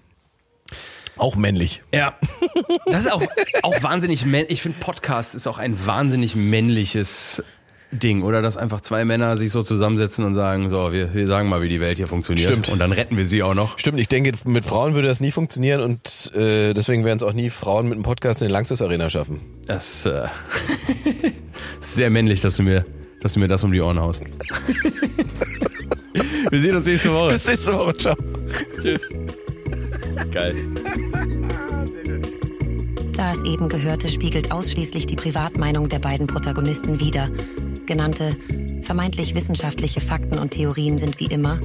Auch männlich. Ja. Das ist auch, auch wahnsinnig männlich. Ich finde, Podcast ist auch ein wahnsinnig männliches Ding, oder? Dass einfach zwei Männer sich so zusammensetzen und sagen, so, wir, wir sagen mal, wie die Welt hier funktioniert. Stimmt. Und dann retten wir sie auch noch. Stimmt, ich denke, mit Frauen würde das nie funktionieren und äh, deswegen werden es auch nie Frauen mit einem Podcast in den Langsys Arena schaffen. Das äh, ist sehr männlich, dass du mir, dass du mir das um die Ohren haust. wir sehen uns nächste Woche. Bis nächste Woche, ciao. Tschüss. Geil. Das eben Gehörte spiegelt ausschließlich die Privatmeinung der beiden Protagonisten wider. Genannte vermeintlich wissenschaftliche Fakten und Theorien sind wie immer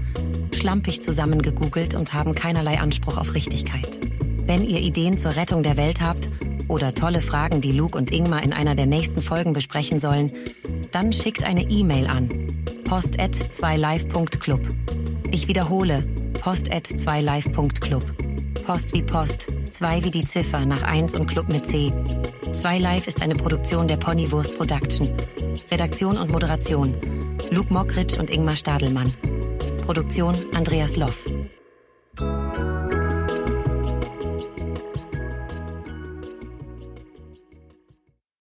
schlampig zusammengegoogelt und haben keinerlei Anspruch auf Richtigkeit. Wenn ihr Ideen zur Rettung der Welt habt oder tolle Fragen, die Luke und Ingmar in einer der nächsten Folgen besprechen sollen, dann schickt eine E-Mail an post@2live.club. Ich wiederhole, post@2live.club. Post wie Post, 2 wie die Ziffer nach 1 und Club mit C. 2 Live ist eine Produktion der Ponywurst Production. Redaktion und Moderation Luke Mockridge und Ingmar Stadelmann. Produktion Andreas Loff.